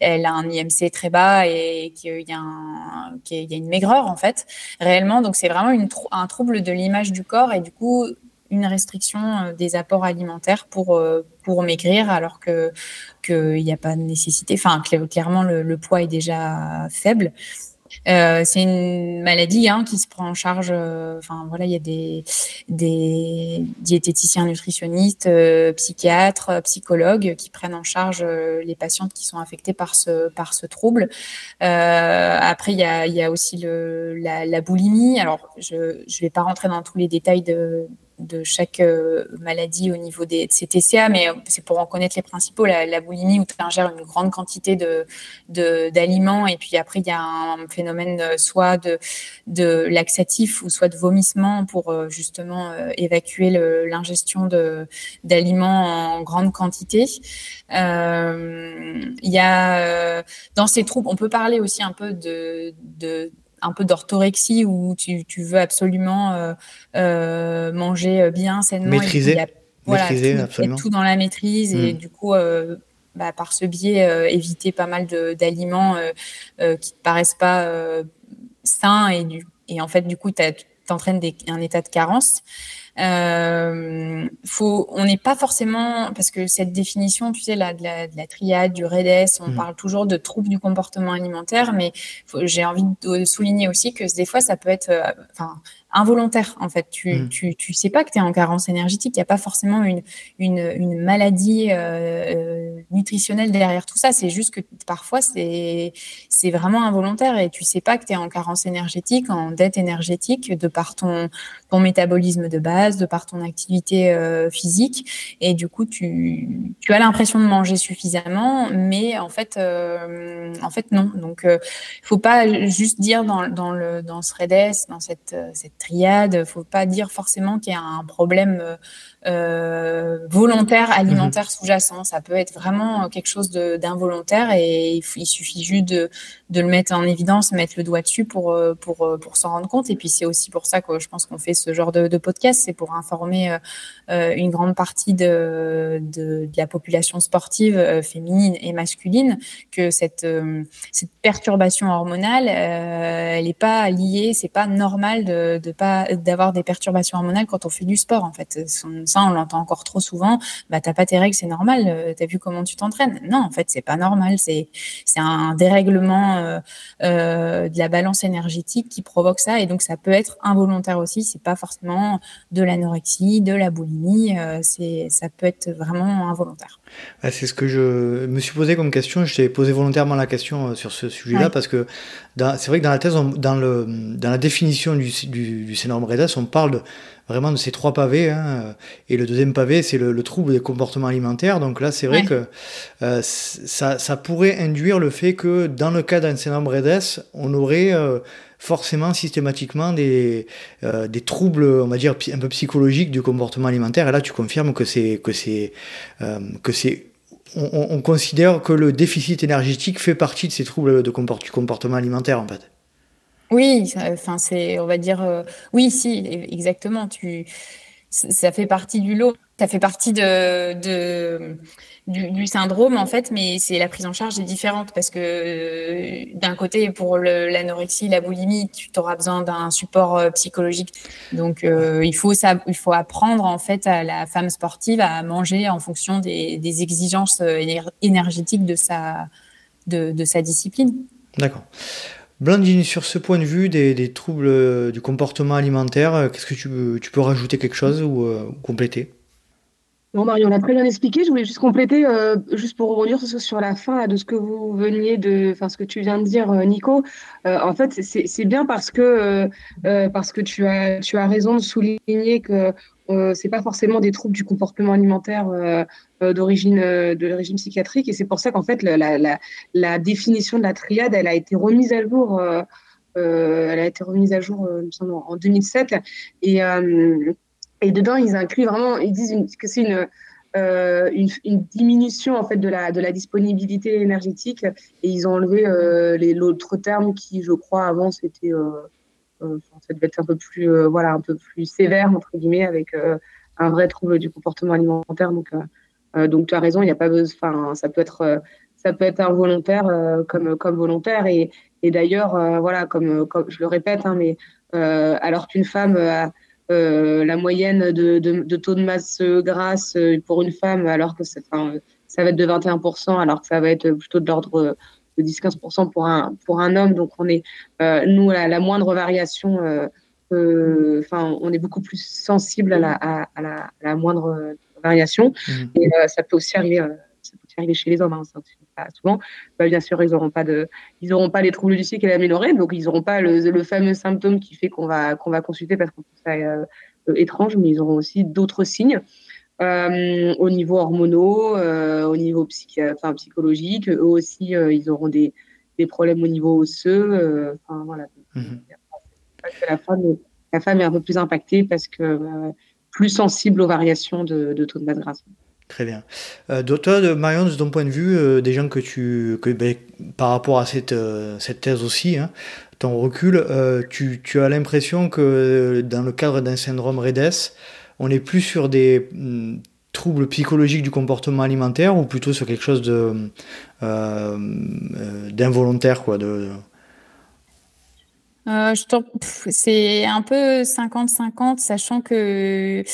a un IMC très bas et qu'il y a, une maigreur en fait, réellement. Donc c'est vraiment un trouble de l'image du corps et du coup une restriction des apports alimentaires pour pour maigrir alors que qu'il n'y a pas de nécessité. Enfin, clairement le, poids est déjà faible. Euh, c'est une maladie hein, qui se prend en charge. Euh, enfin voilà, il y a des, diététiciens, nutritionnistes, euh, psychiatres, psychologues qui prennent en charge les patientes qui sont affectées par ce par ce trouble. après, il y a, y a aussi le, la, boulimie. Alors, je je vais pas rentrer dans tous les détails de de chaque euh, maladie au niveau des, de mais euh, c'est pour en connaître les principaux. La, boulimie, où tu ingères une grande quantité de, d'aliments, et puis après, il y a un phénomène euh, soit de, de laxatif ou soit de vomissement pour justement évacuer l'ingestion de, d'aliments en grande quantité. Il y a dans ces troubles, on peut parler aussi un peu de, de un peu d'orthorexie où tu, tu, veux absolument euh, euh, manger bien, sainement. Maîtriser. Et voilà, tout, tout, dans la maîtrise et mm. du coup, euh, bah, par ce biais, éviter pas mal d'aliments qui te paraissent pas sains et, du, et en fait, du coup, tu entraînes un état de carence. Euh, faut, on n'est pas forcément parce que cette définition, tu sais, la, de, la, de la triade, du REDES, on mmh. parle toujours de troubles du comportement alimentaire, mais j'ai envie de souligner aussi que des fois, ça peut être, euh, enfin, involontaire en fait. Tu, mmh. tu, tu sais pas que tu es en carence énergétique. Il n'y a pas forcément une, une, une maladie euh, euh, nutritionnelle derrière tout ça. C'est juste que parfois c'est c'est vraiment involontaire et tu sais pas que tu es en carence énergétique, en dette énergétique de par ton, ton métabolisme de base, de par ton activité euh, physique. Et du coup, tu, tu as l'impression de manger suffisamment, mais en fait, en fait non. Donc, il faut pas juste dire dans, dans, le, dans ce REDES, dans cette, cette triade. Faut pas dire forcément qu'il y a un problème euh, volontaire alimentaire sous-jacent. Ça peut être vraiment quelque chose d'involontaire et il, suffit juste de, de, le mettre en évidence, mettre le doigt dessus pour, euh, pour, euh, pour s'en rendre compte. Et puis c'est aussi pour ça que je pense qu'on fait ce genre de, podcast, c'est pour informer euh, une grande partie de, de, de, la population sportive féminine et masculine que cette, cette perturbation hormonale, elle n'est pas liée, c'est pas normal de, de pas d'avoir des perturbations hormonales quand on fait du sport en fait on l'entend encore trop souvent. Bah, t'as pas tes règles, c'est normal. Euh, t'as vu comment tu t'entraînes Non, en fait, c'est pas normal. C'est c'est un dérèglement euh, euh, de la balance énergétique qui provoque ça, et donc ça peut être involontaire aussi. C'est pas forcément de l'anorexie, de la boulimie. c'est ça peut être vraiment involontaire. c'est ce que je me suis posé comme question. Je t'ai posé volontairement la question sur ce sujet-là parce que c'est vrai que dans la thèse, dans le dans la définition du du, du syndrome REDAS, on parle de vraiment de ces trois pavés. Hein, et le deuxième pavé, c'est le, trouble des comportements alimentaires. Donc là, c'est vrai que euh, ça, ça, pourrait induire le fait que dans le cas d'un syndrome REDES, on aurait euh, forcément systématiquement des, euh, des troubles, on va dire, un peu psychologiques du comportement alimentaire. Et là, tu confirmes que c'est que c'est que c'est on, on, considère que le déficit énergétique fait partie de ces troubles de du comportement alimentaire en fait. Oui, enfin c'est, on va dire, euh, oui, si, exactement. Tu, ça fait partie du lot, ça fait partie de, de du, syndrome en fait, mais c'est la prise en charge est différente parce que euh, d'un côté pour l'anorexie, la boulimie, tu auras besoin d'un support euh, psychologique. Donc il faut ça, il faut apprendre en fait à la femme sportive à manger en fonction des, des exigences énergétiques de sa de, de sa discipline. D'accord. Blandine, sur ce point de vue des, troubles euh, du comportement alimentaire, euh, qu'est-ce que tu, peux rajouter quelque chose ou, euh, compléter? Bon, Marion, on a très bien expliqué. Je voulais juste compléter, juste pour revenir sur la fin de ce que vous veniez de, enfin, ce que tu viens de dire, Nico. en fait, c'est bien parce que, parce que tu as, tu as raison de souligner que euh, c'est pas forcément des troubles du comportement alimentaire euh, euh, d'origine l'origine psychiatrique. Et c'est pour ça qu'en fait la, définition de la triade elle a été remise à jour elle a été remise à jour en 2007 et dedans ils incluent vraiment ils disent que c'est une une, diminution en fait de la de la disponibilité énergétique. Et ils ont enlevé l'autre terme qui je crois avant c'était euh, ça devait être un peu plus, euh, voilà, un peu plus sévère entre guillemets, avec euh, un vrai trouble du comportement alimentaire. Donc, donc tu as raison, il n'y a pas besoin. ça peut être, ça peut être involontaire comme, comme volontaire. Et, et d'ailleurs, voilà, comme, comme, je le répète, hein, mais alors qu'une femme a la moyenne de, de, taux de masse grasse pour une femme, alors que ça va être de 21%, alors que ça va être plutôt de l'ordre 10-15% pour un, pour un homme. Donc, on est, nous, la, la, moindre variation, enfin, on est beaucoup plus sensible à la, à, la, la moindre variation. Mmh. Et ça peut aussi arriver, ça peut arriver chez les hommes. Hein, pas souvent. Bah, bien sûr, ils n'auront pas de, ils auront pas les troubles du cycle améliorés, donc ils n'auront pas le, le, fameux symptôme qui fait qu'on va, qu'on va consulter parce qu'on trouve ça étrange, mais ils auront aussi d'autres signes. Euh, au niveau hormonaux, euh, au niveau enfin, psychologique. Eux aussi, euh, ils auront des, des, problèmes au niveau osseux. Enfin, voilà. Mhm. la, femme, la femme est un peu plus impactée parce que plus sensible aux variations de, de taux de masse grasse. Très bien. Toi, Marion, de ton point de vue, des gens que tu, que, ben, par rapport à cette, cette thèse aussi, hein, ton recul, tu, tu, as l'impression que dans le cadre d'un syndrome REDES, on est plus sur des mm, troubles psychologiques du comportement alimentaire ou plutôt sur quelque chose euh, euh, d'involontaire quoi de euh, c'est un peu 50-50, sachant que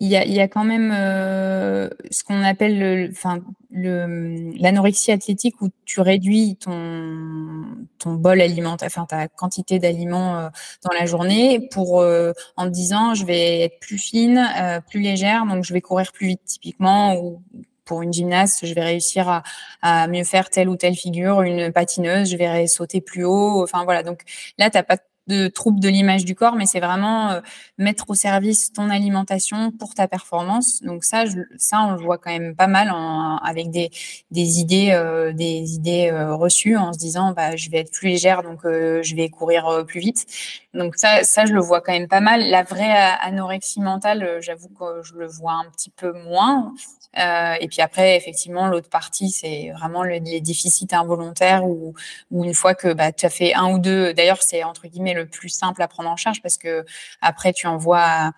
il y a, y a, quand même euh, ce qu'on appelle le, enfin, le, l'anorexie athlétique où tu réduis ton, ton bol alimentaire, enfin ta quantité d'aliments euh, dans la journée pour euh, en te disant je vais être plus fine, plus légère, donc je vais courir plus vite typiquement ou pour une gymnaste, je vais réussir à, à, mieux faire telle ou telle figure. Une patineuse, je vais sauter plus haut. Enfin voilà. Donc là, t'as pas de troubles de l'image du corps, mais c'est vraiment euh, mettre au service ton alimentation pour ta performance. Donc ça, ça on le voit quand même pas mal en, avec des, des idées, euh, des idées euh, reçues en se disant, bah, je vais être plus légère, donc je vais courir plus vite. Donc ça, ça, je le vois quand même pas mal. La vraie anorexie mentale, j'avoue que je le vois un petit peu moins. Euh, et puis après, effectivement, l'autre partie, c'est vraiment les déficits involontaires où, où une fois que bah, tu as fait un ou deux, d'ailleurs, c'est entre guillemets le plus simple à prendre en charge parce que après, tu envoies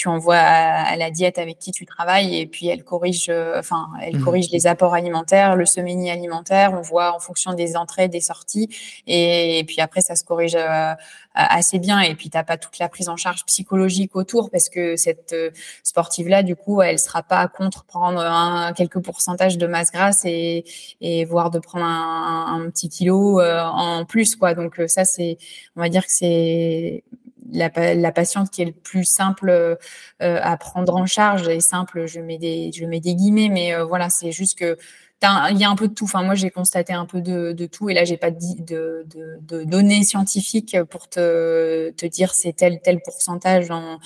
tu envoies à, la diète avec qui tu travailles et puis elle corrige, euh, enfin, elle mmh. corrige les apports alimentaires, le seminie alimentaire. On voit en fonction des entrées, des sorties, et, puis après ça se corrige euh, assez bien. Et puis t'as pas toute la prise en charge psychologique autour parce que cette euh, sportive là, du coup, elle sera pas contre prendre un, quelques pourcentages de masse grasse et, et voire de prendre un, un petit kilo en plus, quoi. Donc ça, c'est, on va dire que c'est la, patiente qui est le plus simple euh, à prendre en charge et simple, je mets des, je mets des guillemets, mais euh, voilà, c'est juste que il y a un peu de tout. Enfin, moi, j'ai constaté un peu de, de, tout, et là, j'ai pas de, de, de, données scientifiques pour te, te dire c'est tel tel pourcentage dans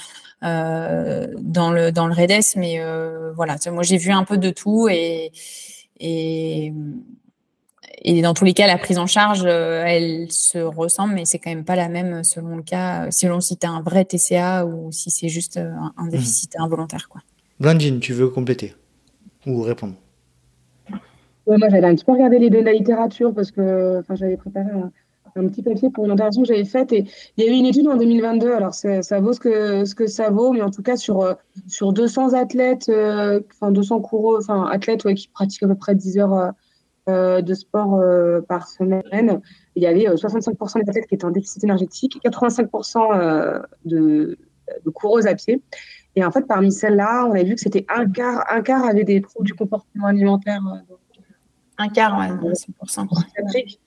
euh, dans le dans le REDES, mais voilà, moi, j'ai vu un peu de tout et et et dans tous les cas, la prise en charge, euh, elle se ressemble, mais c'est quand même pas la même selon le cas, selon si tu as un vrai TCA ou si c'est juste euh, un, déficit mmh. involontaire. Quoi. Blandine, tu veux compléter ou répondre? Moi, j'avais un petit peu regardé les données de la littérature parce que j'avais préparé un, petit papier pour une intervention que j'avais faite et il y a eu une étude en 2022. Alors, ça vaut ce que, ce que ça vaut, mais en tout cas, sur, euh, sur 200 athlètes, enfin 200 coureurs, enfin athlètes qui pratiquent à peu près 10 heures euh, de sport euh, par semaine, il y avait 65% euh, des athlètes qui étaient en déficit énergétique, 85% de, de coureuses à pied. Et en fait, parmi celles-là, on a vu que c'était un quart, un quart avait des troubles du comportement alimentaire. un quart, ouais, 5%.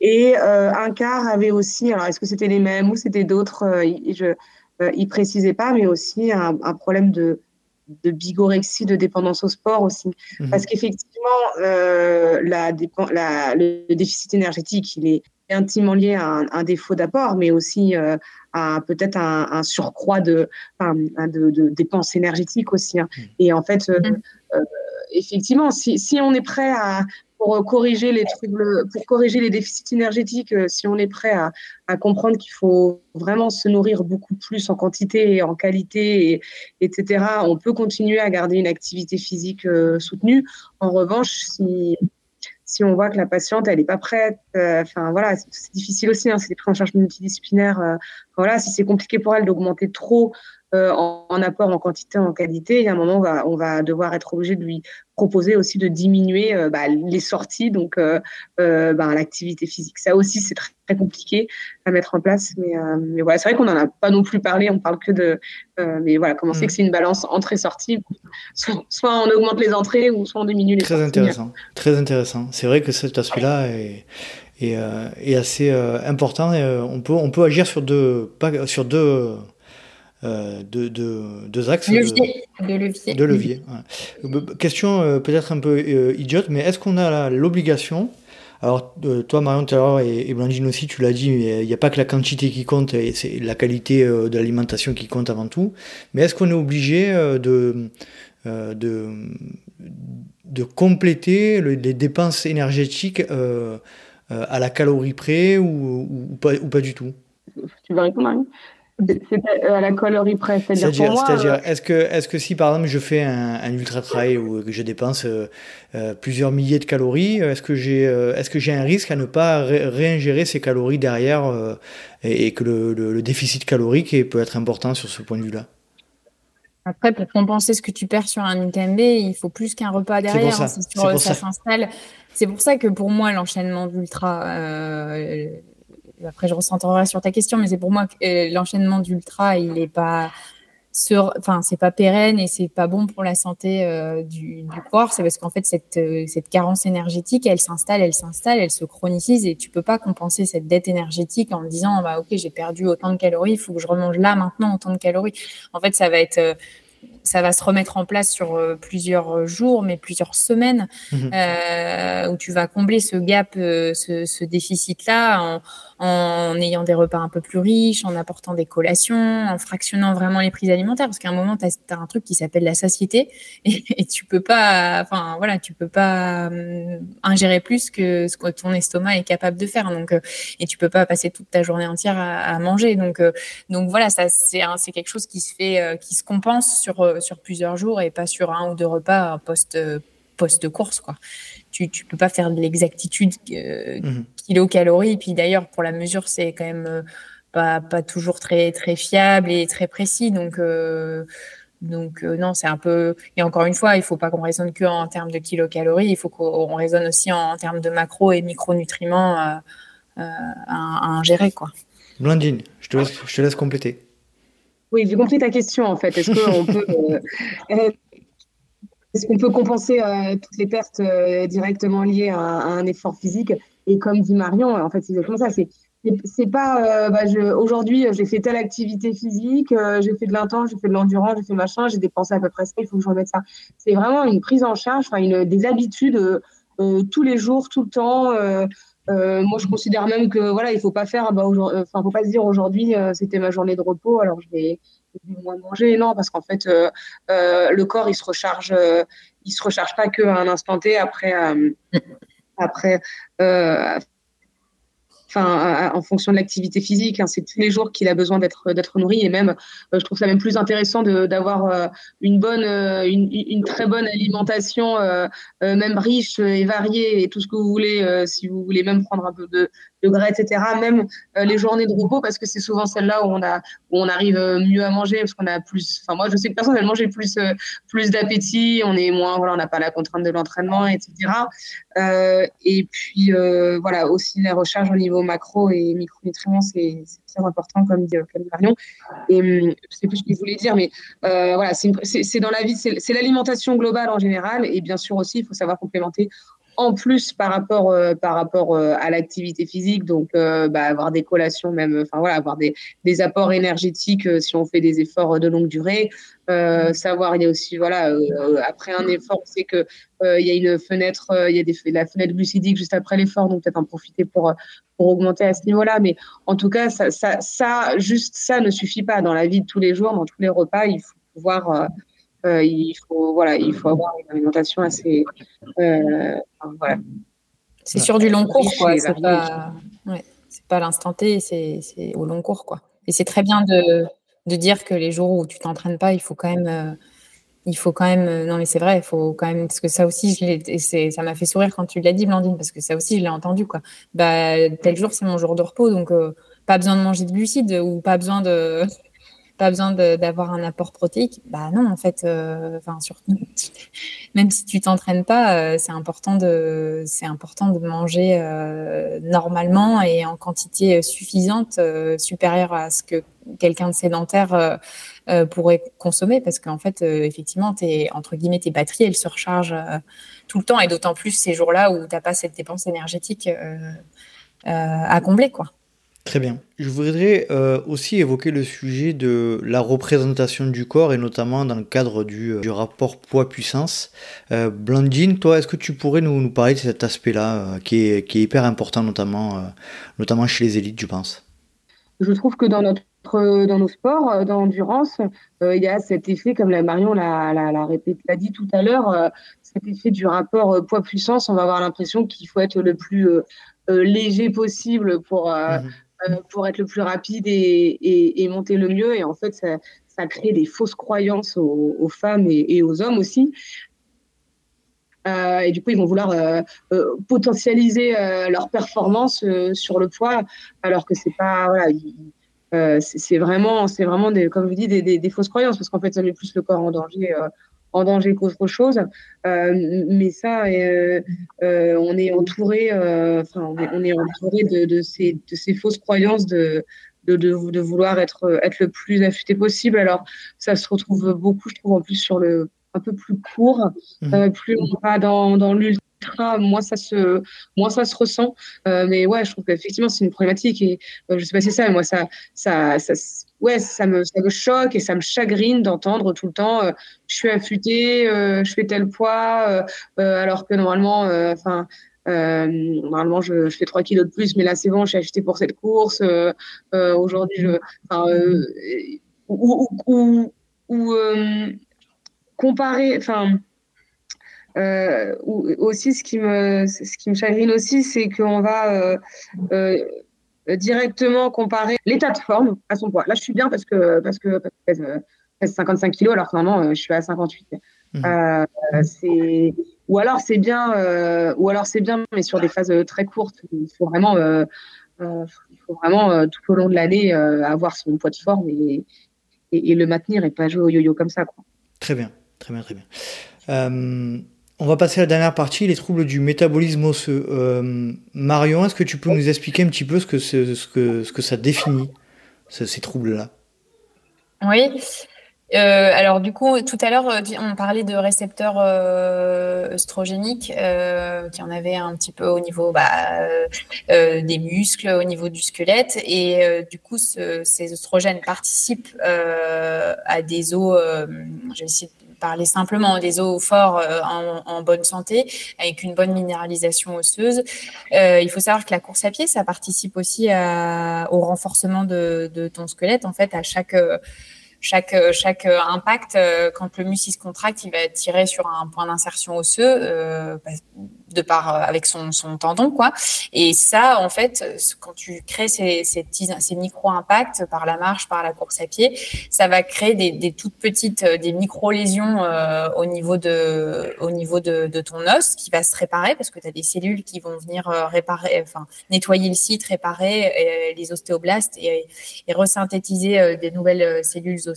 Et un quart avait aussi, alors est-ce que c'était les mêmes ou c'était d'autres Je ne précisais pas, mais aussi un problème de, de bigorexie, de dépendance au sport aussi. Mhm. Parce qu'effectivement, euh, la, le déficit énergétique, il est intimement lié à un, défaut d'apport, mais aussi euh, à peut-être un, surcroît de, de, dépenses énergétiques aussi. Hein. Mhm. Et en fait, euh, mhm. effectivement, si, si, on est prêt à, pour euh, corriger les troubles, pour corriger les déficits énergétiques, euh, si on est prêt à, comprendre qu'il faut vraiment se nourrir beaucoup plus en quantité et en qualité, et, etc., on peut continuer à garder une activité physique euh, soutenue. En revanche, si, si on voit que la patiente, elle n'est pas prête, enfin voilà, c'est difficile aussi, hein, c'est des prises en charge multidisciplinaires. voilà, si c'est compliqué pour elle d'augmenter trop en, apport, en quantité, en qualité. Il y a un moment, on va, on va devoir être obligé de lui proposer aussi de diminuer bah, les sorties, donc bah, l'activité physique. Ça aussi, c'est très, compliqué à mettre en place. Mais, mais voilà, c'est vrai qu'on n'en a pas non plus parlé, on parle que de. mais voilà, comment c'est mm. que c'est une balance entrée-sortie soit, on augmente les entrées ou soit on diminue les très sorties. Intéressant. Très intéressant. C'est vrai que cet aspect-là est est, euh, est assez euh, important. Et, euh, on, peut, on peut agir sur deux, sur deux, deux, deux, deux, axes levier. de levier. De levier Question peut-être un peu idiote, mais est-ce qu'on a l'obligation? Alors, toi, Marion, tout à l'heure, et, Blandine aussi, tu l'as dit, il n'y a pas que la quantité qui compte, et c'est la qualité de l'alimentation qui compte avant tout. Mais est-ce qu'on est obligé de, de, de compléter les dépenses énergétiques euh, à la calorie près ou, ou, pas, ou pas du tout? Tu veux répondre, c'est euh, à la calorie près, c'est-à-dire C'est-à-dire, euh, est-ce que, est que si par exemple je fais un, ultra-trail où je dépense plusieurs milliers de calories, est-ce que j'ai est-ce que j'ai un risque à ne pas réingérer ces calories derrière et, que le, le, déficit calorique peut être important sur ce point de vue-là? Après, pour compenser ce que tu perds sur un UTMB, il faut plus qu'un repas derrière. Hein, c'est ça, ça s'installe. C'est pour ça que pour moi, l'enchaînement d'ultra, euh, après je recentrerai sur ta question, mais c'est pour moi que euh, l'enchaînement d'ultra, il n'est pas sur, enfin, c'est pas pérenne et c'est pas bon pour la santé euh, du, du, corps. C'est parce qu'en fait, cette, cette carence énergétique, elle s'installe, elle s'installe, elle se chronicise et tu peux pas compenser cette dette énergétique en disant, bah, ok, j'ai perdu autant de calories, il faut que je remange là maintenant autant de calories. En fait, ça va être ça va se remettre en place sur euh, plusieurs jours, mais plusieurs semaines, euh, où tu vas combler ce gap, euh, ce, ce déficit-là en, en, ayant des repas un peu plus riches, en apportant des collations, en fractionnant vraiment les prises alimentaires, parce qu'à un moment, tu as, un truc qui s'appelle la satiété, [laughs] et, tu peux pas, enfin voilà, tu peux pas ingérer plus que ce que ton estomac est capable de faire, donc et tu peux pas passer toute ta journée entière à, à manger, donc donc voilà, ça c'est c'est quelque chose qui se fait, qui se compense sur euh, sur, plusieurs jours et pas sur un ou deux repas post, euh, post course quoi. Tu ne peux pas faire de l'exactitude euh, mhm. Kilocalories. Puis d'ailleurs, pour la mesure, c'est quand même pas, pas toujours très, très fiable et très précis. Donc, donc non, c'est un peu. Et encore une fois, il faut pas qu'on raisonne que en termes de kilocalories. Il faut qu'on raisonne aussi en, termes de macro et micronutriments à, à, ingérer. Quoi. Blandine, je te laisse, je te laisse compléter. Oui, j'ai compris ta question en fait. Est-ce qu'on peut, euh, [laughs] est-ce qu'on peut compenser euh, toutes les pertes euh, directement liées à, un effort physique? Et comme dit Marion, en fait, c'est comme ça. C'est c'est pas bah, aujourd'hui j'ai fait telle activité physique, j'ai fait de l'intense, j'ai fait de l'endurance, j'ai fait machin, j'ai dépensé à peu près ça, il faut que je remette ça. C'est vraiment une prise en charge, une des habitudes tous les jours, tout le temps. Euh, moi, je considère même que voilà, il faut pas faire, bah, enfin, faut pas se dire aujourd'hui euh, c'était ma journée de repos, alors je vais, moins manger. Non, parce qu'en fait, euh, le corps il se recharge, il se recharge pas qu'à un instant T après, après en fonction de l'activité physique. Hein, c'est tous les jours qu'il a besoin d'être d'être nourri et même, euh, je trouve ça même plus intéressant d'avoir euh, une bonne, euh, une, une, très bonne alimentation, même riche et variée et tout ce que vous voulez, si vous voulez même prendre un peu de, de gras, etc. Même les journées de repos, parce que c'est souvent celle-là où on où on arrive mieux à manger, parce qu'on a plus. Enfin, moi, je sais que personnellement, j'ai plus, plus d'appétit, on est moins, voilà, on n'a pas la contrainte de l'entraînement, etc. et puis, voilà, aussi la recharge au niveau macro et micronutriments, c'est important, comme dit, comme Marion. Et hum, je sais plus ce que je voulais dire, mais euh, voilà, c'est dans la vie, c'est l'alimentation globale en général, et bien sûr aussi, il faut savoir complémenter en plus par rapport euh, par rapport euh, à l'activité physique. Donc euh, bah, avoir des collations même enfin voilà avoir des, des apports énergétiques si on fait des efforts de longue durée. Savoir il y a aussi voilà après un effort c'est que il y a une fenêtre il y a des, la fenêtre glucidique juste après l'effort donc peut-être en profiter pour pour augmenter à ce niveau-là. Mais en tout cas ça, ça ça juste ça ne suffit pas dans la vie de tous les jours dans tous les repas il faut pouvoir euh, il faut voilà, il faut avoir une alimentation assez euh, voilà. C'est sur du long cours, quoi. C'est pas, ouais, pas l'instant T, c'est au long cours, quoi. Et c'est très bien de, de, dire que les jours où tu t'entraînes pas, il faut quand même, euh, il faut quand même, non mais c'est vrai, il faut quand même, parce que ça aussi, je ça m'a fait sourire quand tu l'as dit, Blandine, parce que ça aussi, je l'ai entendu, quoi. Bah, tel jour, c'est mon jour de repos, donc pas besoin de manger de glucides ou pas besoin de, pas besoin d'avoir un apport protéique. Bah non, en fait, euh, enfin surtout, [laughs] même si tu t'entraînes pas, euh, c'est important de, c'est important de manger euh, normalement et en quantité suffisante, supérieure à ce que quelqu'un de sédentaire pourrait consommer, parce qu'en fait, effectivement, tes entre guillemets tes batteries, elles se rechargent tout le temps et d'autant plus ces jours-là où t'as pas cette dépense énergétique à combler, quoi. Très bien. Je voudrais euh, aussi évoquer le sujet de la représentation du corps et notamment dans le cadre du, euh, rapport poids-puissance. Euh, Blandine, toi, est-ce que tu pourrais nous, nous parler de cet aspect-là qui, est, qui, est, hyper important, notamment, notamment chez les élites, je pense Je trouve que dans, notre, dans nos sports, dans l'endurance, il y a cet effet, comme la Marion l'a, l'a, l'a dit tout à l'heure, cet effet du rapport poids-puissance. On va avoir l'impression qu'il faut être le plus léger possible pour. Mhm. Euh, pour être le plus rapide et, monter le mieux. Et en fait, ça, crée des fausses croyances aux, femmes et, aux hommes aussi. Euh, et du coup, ils vont vouloir euh, potentialiser leur performance sur le poids, alors que c'est pas voilà, c'est vraiment, c'est vraiment des, comme je vous dis, des, des, fausses croyances parce qu'en fait, ça met plus le corps en danger en danger qu'autre chose. Euh, mais ça, euh, euh, on est entouré, enfin, on est, entouré de, de, ces, de ces fausses croyances de, de, de, vouloir être, être le plus affûté possible. Alors, ça se retrouve beaucoup, je trouve, en plus sur le un peu plus court. Mmh. plus on va dans, dans l'ultra, moins ça se, moins ça se ressent. mais ouais, je trouve qu'effectivement, c'est une problématique. Et je sais pas si c'est ça, mais moi, ça, ça, ça ouais, ça me, ça me choque et ça me chagrine d'entendre tout le temps euh, je suis affûtée, euh, je fais tel poids, euh, alors que normalement, enfin. normalement, je, fais 3 kilos de plus, mais là, c'est bon, je suis achetée pour cette course. Aujourd'hui, ou, ou, ou comparer, enfin, aussi, ce qui me, ce qui me chagrine aussi, c'est qu'on va euh, directement comparer l'état de forme à son poids. Là, je suis bien parce que parce que, parce que je pèse 55 kilos alors que normalement euh, je suis à 58. Mmh. Euh, c'est ou alors c'est bien euh, ou alors c'est bien mais sur des phases très courtes. Il faut vraiment euh, il faut vraiment tout au long de l'année avoir son poids de forme et, et, et, le maintenir et pas jouer au yo-yo comme ça. Quoi. Très bien, très bien, très bien. On va passer à la dernière partie, les troubles du métabolisme osseux. Euh, Marion, est-ce que tu peux nous expliquer un petit peu ce que, ce ce que ça définit, ces troubles-là? Oui. Euh, alors du coup, tout à l'heure, on parlait de récepteurs euh, euh, qui en avait un petit peu au niveau bah, des muscles, au niveau du squelette, et du coup, ces oestrogènes participent à des os. Parler simplement des os forts euh, en, bonne santé, avec une bonne minéralisation osseuse. Euh, il faut savoir que la course à pied, ça participe aussi au renforcement de, de, ton squelette. En fait, à chaque chaque, euh, chaque euh, impact, euh, quand le muscle se contracte, il va tirer sur un point d'insertion osseux bah, de par avec son, son, tendon, quoi. Et ça, en fait, quand tu crées ces, ces petits, ces micro-impacts par la marche, par la course à pied, ça va créer des, des toutes petites, des micro-lésions au niveau de, au niveau de, de, ton os qui va se réparer parce que tu as des cellules qui vont venir réparer, enfin nettoyer le site, réparer les ostéoblastes et, et resynthétiser des nouvelles cellules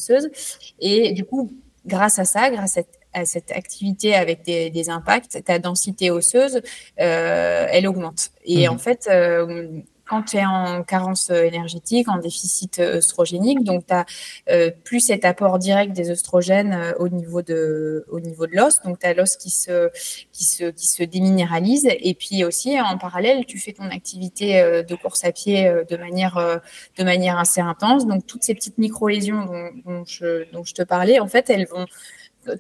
et du coup, grâce à ça, grâce à, cette activité avec des, impacts, ta densité osseuse, euh, elle augmente. Et mhm. en fait, euh, quand tu es en carence énergétique, en déficit œstrogénique, donc tu as euh, plus cet apport direct des œstrogènes euh, au niveau de au niveau de l'os, donc tu as l'os qui se qui se qui se déminéralise et puis aussi en parallèle, tu fais ton activité euh, de course à pied de manière de manière assez intense. Donc toutes ces petites micro-lésions dont, dont, je dont je te parlais, en fait, elles vont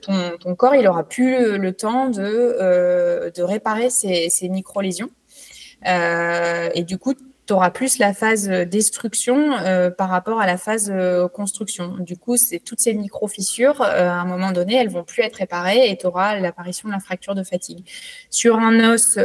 ton, ton corps, il aura plus le, temps de, de réparer ces, ces micro-lésions. Euh, et du coup, tu plus la phase euh, destruction euh, par rapport à la phase euh, construction. Du coup, c'est toutes ces micro-fissures, à un moment donné, elles vont plus être réparées et tu l'apparition de la fracture de fatigue. Sur un os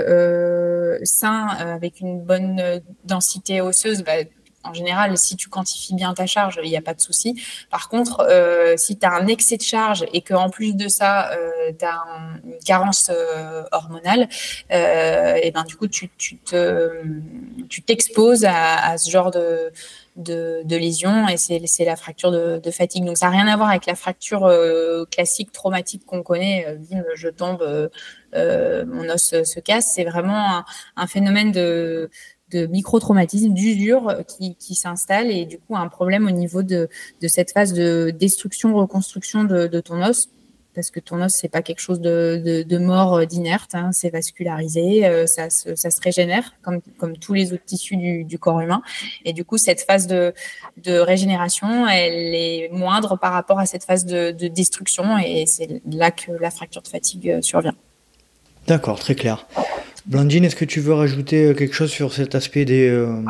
sain, avec une bonne densité osseuse, bah, en général, si tu quantifies bien ta charge, il n'y a pas de souci. Par contre, euh, si tu as un excès de charge et qu'en plus de ça, euh, tu as une carence euh, hormonale, et ben du coup, tu, tu t'exposes à, ce genre de, de, de lésions et c'est la fracture de, fatigue. Donc, ça n'a rien à voir avec la fracture classique traumatique qu'on connaît, je tombe, mon os se casse. C'est vraiment un phénomène de de micro-traumatisme, d'usure qui, qui s'installe et du coup un problème au niveau de, de cette phase de destruction, reconstruction de, ton os. Parce que ton os, c'est pas quelque chose de, de mort, euh, d'inerte, hein, c'est vascularisé, euh, ça, se, ça se régénère comme, comme tous les autres tissus du, du, corps humain. Et du coup, cette phase de, de régénération, elle est moindre par rapport à cette phase de, de destruction et c'est là que la fracture de fatigue euh, survient. D'accord, très clair. Blandine, est-ce que tu veux rajouter euh, quelque chose sur cet aspect des euh,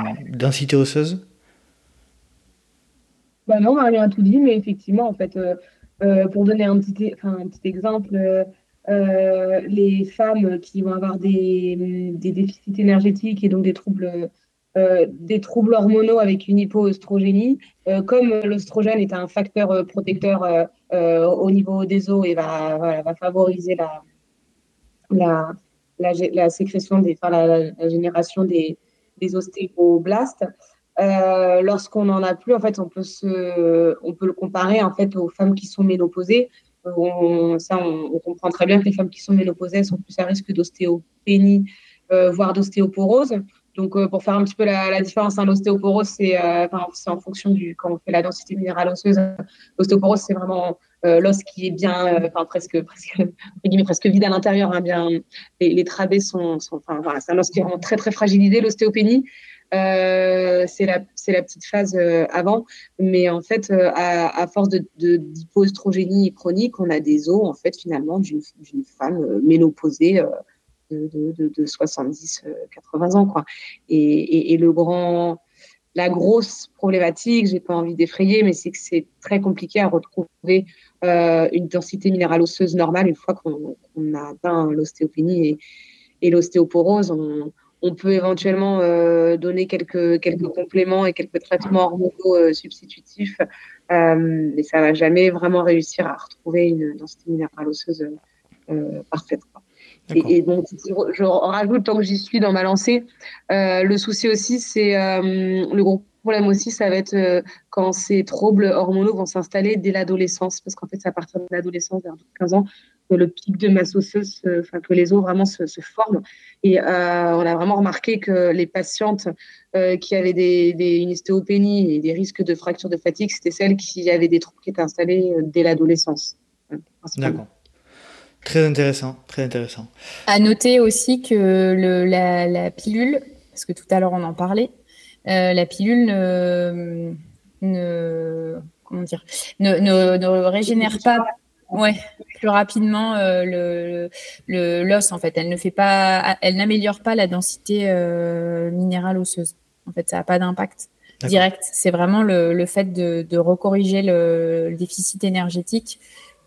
osseuses bah Non, Marie a tout dit, mais effectivement, en fait, euh, pour donner un petit, un petit exemple, les femmes qui vont avoir des, déficits énergétiques et donc des troubles, des troubles hormonaux avec une hypoœstrogénie, comme l'oestrogène est un facteur protecteur au niveau des os et va, va favoriser la, la la, sécrétion, des, enfin, la, génération des, ostéoblastes. Euh, lorsqu'on n'en a plus, en fait, on peut, se, on peut le comparer en fait, aux femmes qui sont ménopausées. On, ça, on, comprend très bien que les femmes qui sont ménopausées sont plus à risque d'ostéopénie, euh, voire d'ostéoporose. Donc, euh, pour faire un petit peu la, différence, hein, l'ostéoporose, c'est en fonction du quand on fait la densité minérale osseuse. L'ostéoporose, c'est vraiment euh, l'os qui est bien, euh, enfin presque, presque, presque vide à l'intérieur, hein, bien, les, les, sont, enfin voilà, c'est un os qui est très très fragilisé. L'ostéopénie, euh, c'est la, la petite phase avant, mais en fait, à, force de, de chronique, on a des os en fait finalement d'une, femme ménopausée. De, de, de, 70, 80 ans, quoi. Et, et, et le grand, la grosse problématique, j'ai pas envie d'effrayer, mais c'est que c'est très compliqué à retrouver euh, une densité minérale osseuse normale une fois qu'on a atteint l'ostéopénie et, l'ostéoporose. On, peut éventuellement euh, donner quelques, quelques compléments et quelques traitements hormonaux euh, substitutifs, mais ça va jamais vraiment réussir à retrouver une densité minérale osseuse parfaite. Et, donc, je, rajoute, tant que j'y suis dans ma lancée, le souci aussi, c'est le groupe problème aussi, ça va être euh, quand ces troubles hormonaux vont s'installer dès l'adolescence, parce qu'en fait, c'est à partir de l'adolescence, vers 15 ans, que le pic de masse osseuse, enfin, que les os vraiment se, forment. Et euh, on a vraiment remarqué que les patientes euh, qui avaient des, des, une ostéopénie et des risques de fracture de fatigue, c'était celles qui avaient des troubles qui étaient installés dès l'adolescence. D'accord. Très intéressant, très intéressant. À noter aussi que le, la, la pilule, parce que tout à l'heure on en parlait, euh, la pilule ne, ne comment dire, ne, ne, régénère pas ouais, plus rapidement euh, le l'os en fait. Elle ne fait pas, elle n'améliore pas la densité euh, minérale osseuse. En fait, ça n'a pas d'impact direct. C'est vraiment le, le, fait de, de recorriger le, déficit énergétique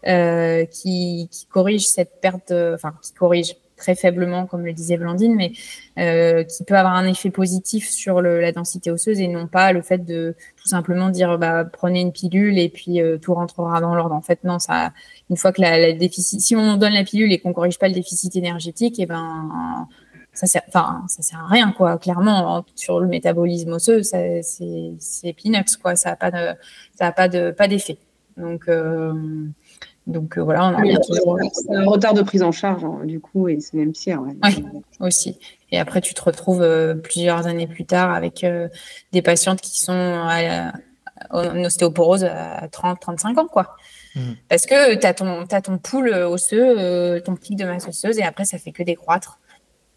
euh, qui, qui, corrige cette perte, enfin qui corrige très faiblement, comme le disait Blandine, mais euh, qui peut avoir un effet positif sur la densité osseuse et non pas le fait de tout simplement dire bah, prenez une pilule et puis euh, tout rentrera dans l'ordre. En fait, non, ça, une fois que la, déficit, si on donne la pilule et qu'on corrige pas le déficit énergétique, et eh ben ça sert, enfin, ça sert à rien, quoi. Clairement, sur le métabolisme osseux, c'est, c'est peanuts, quoi. Ça a pas de, de, d'effet. Donc, euh, donc euh, voilà, on a C'est un retard de prise en charge, hein, du coup, et c'est même pire. Oui, aussi. Et après, tu te retrouves euh, plusieurs années plus tard avec euh, des patientes qui sont en ostéoporose à 30, 35 ans, quoi. Mmh. Parce que tu as ton, as ton pool osseux, ton pic de masse osseuse, et après, ça fait que décroître.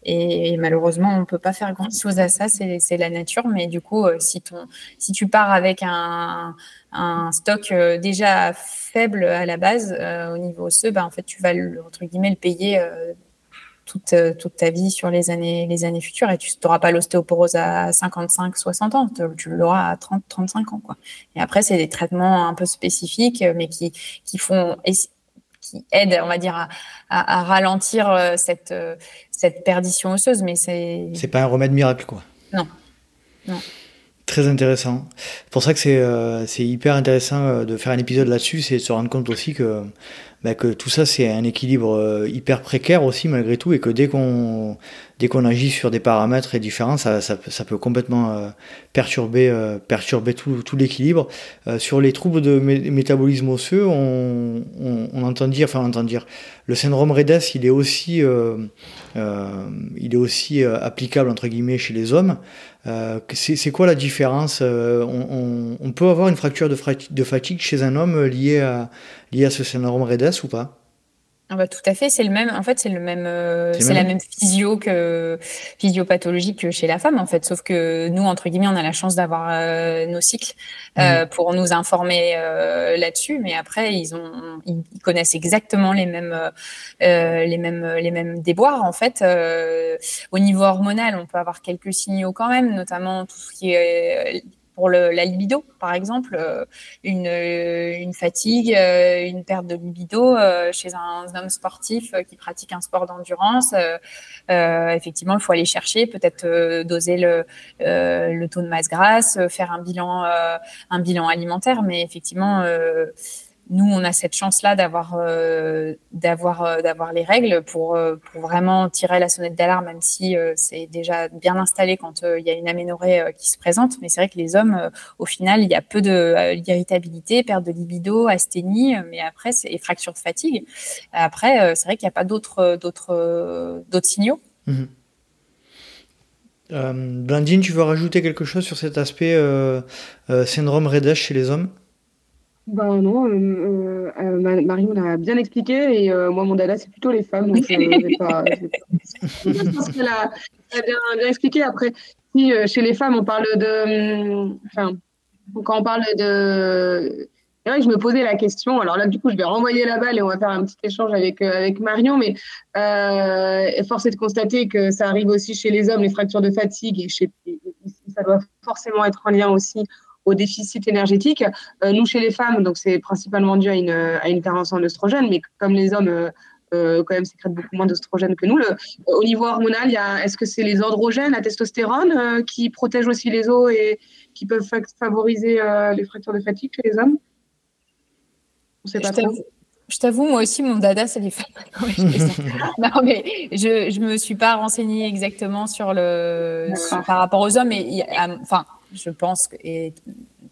Et, malheureusement, on ne peut pas faire grand-chose à ça, c'est la nature. Mais du coup, si, ton, si tu pars avec un, un stock déjà faible à la base euh, au niveau osseux, bah, en fait, tu vas le, entre guillemets le payer euh, toute, euh, toute ta vie sur les années, les années futures et tu n'auras pas l'ostéoporose à 55, 60 ans, tu l'auras à 30, 35 ans. Quoi. Et après, c'est des traitements un peu spécifiques, mais qui, qui font qui aident, on va dire, à, à, ralentir cette, cette perdition osseuse. Mais c'est. C'est pas un remède miracle, quoi. Non. Non. Très intéressant. C'est pour ça que c'est c'est hyper intéressant de faire un épisode là-dessus, c'est de se rendre compte aussi que bah, que tout ça c'est un équilibre euh, hyper précaire aussi malgré tout et que dès qu'on dès qu'on agit sur des paramètres différents ça, ça, peut complètement euh, perturber euh, perturber tout, l'équilibre. Sur les troubles de métabolisme osseux on, entend dire enfin on entend dire le syndrome Redes il est aussi il est aussi applicable entre guillemets chez les hommes. C'est quoi la différence? On, on, peut avoir une fracture de, de, fatigue chez un homme liée à, liée à ce syndrome Redes ou pas ah bah, tout à fait, c'est le même. En fait, c'est le même. Euh, c'est la même physio que physiopathologie que chez la femme, en fait. Sauf que nous, entre guillemets, on a la chance d'avoir euh, nos cycles euh, mmh. pour nous informer euh, là-dessus. Mais après, ils ont, ils, connaissent exactement les mêmes, les mêmes, les mêmes déboires, en fait. au niveau hormonal, on peut avoir quelques signaux quand même, notamment tout ce qui est pour le, la libido, par exemple, euh, une, euh, une fatigue, euh, une perte de libido chez un, homme sportif qui pratique un sport d'endurance. effectivement, il faut aller chercher, peut-être doser le, le taux de masse grasse, faire un bilan, un bilan alimentaire, mais effectivement nous, on a cette chance-là d'avoir euh, euh, les règles pour euh, pour vraiment tirer la sonnette d'alarme, même si c'est déjà bien installé quand il y a une aménorrhée qui se présente. Mais c'est vrai que les hommes, au final, il y a peu d'irritabilité, perte de libido, asthénie, mais après c'est fracture de fatigue. Après, c'est vrai qu'il n'y a pas d'autres signaux. Mmh. Tu veux rajouter quelque chose sur cet aspect syndrome Redesh chez les hommes? Ben non, euh, euh, Marie on a bien expliqué et euh, moi mon dada c'est plutôt les femmes donc je pense qu'elle a, bien, expliqué. Après, si chez les femmes on parle de, enfin quand on parle de, c'est vrai que je me posais la question. Alors là du coup je vais renvoyer la balle et on va faire un petit échange avec avec Marion, mais force est de constater que ça arrive aussi chez les hommes les fractures de fatigue et chez, ça doit forcément être en lien aussi au déficit énergétique. Euh, nous, chez les femmes, donc c'est principalement dû à une, à une carence en oestrogène, mais comme les hommes euh, euh, quand même sécrètent beaucoup moins d'oestrogène que nous. Le, au niveau hormonal, est-ce que c'est les androgènes, la testostérone, qui protègent aussi les os et qui peuvent favoriser les fractures de fatigue chez les hommes? On sait pas trop. Je t'avoue, moi aussi, mon dada, c'est les femmes. [laughs] [laughs] non, mais je ne me suis pas renseignée exactement sur le, par rapport aux hommes. Mais, enfin, je pense, et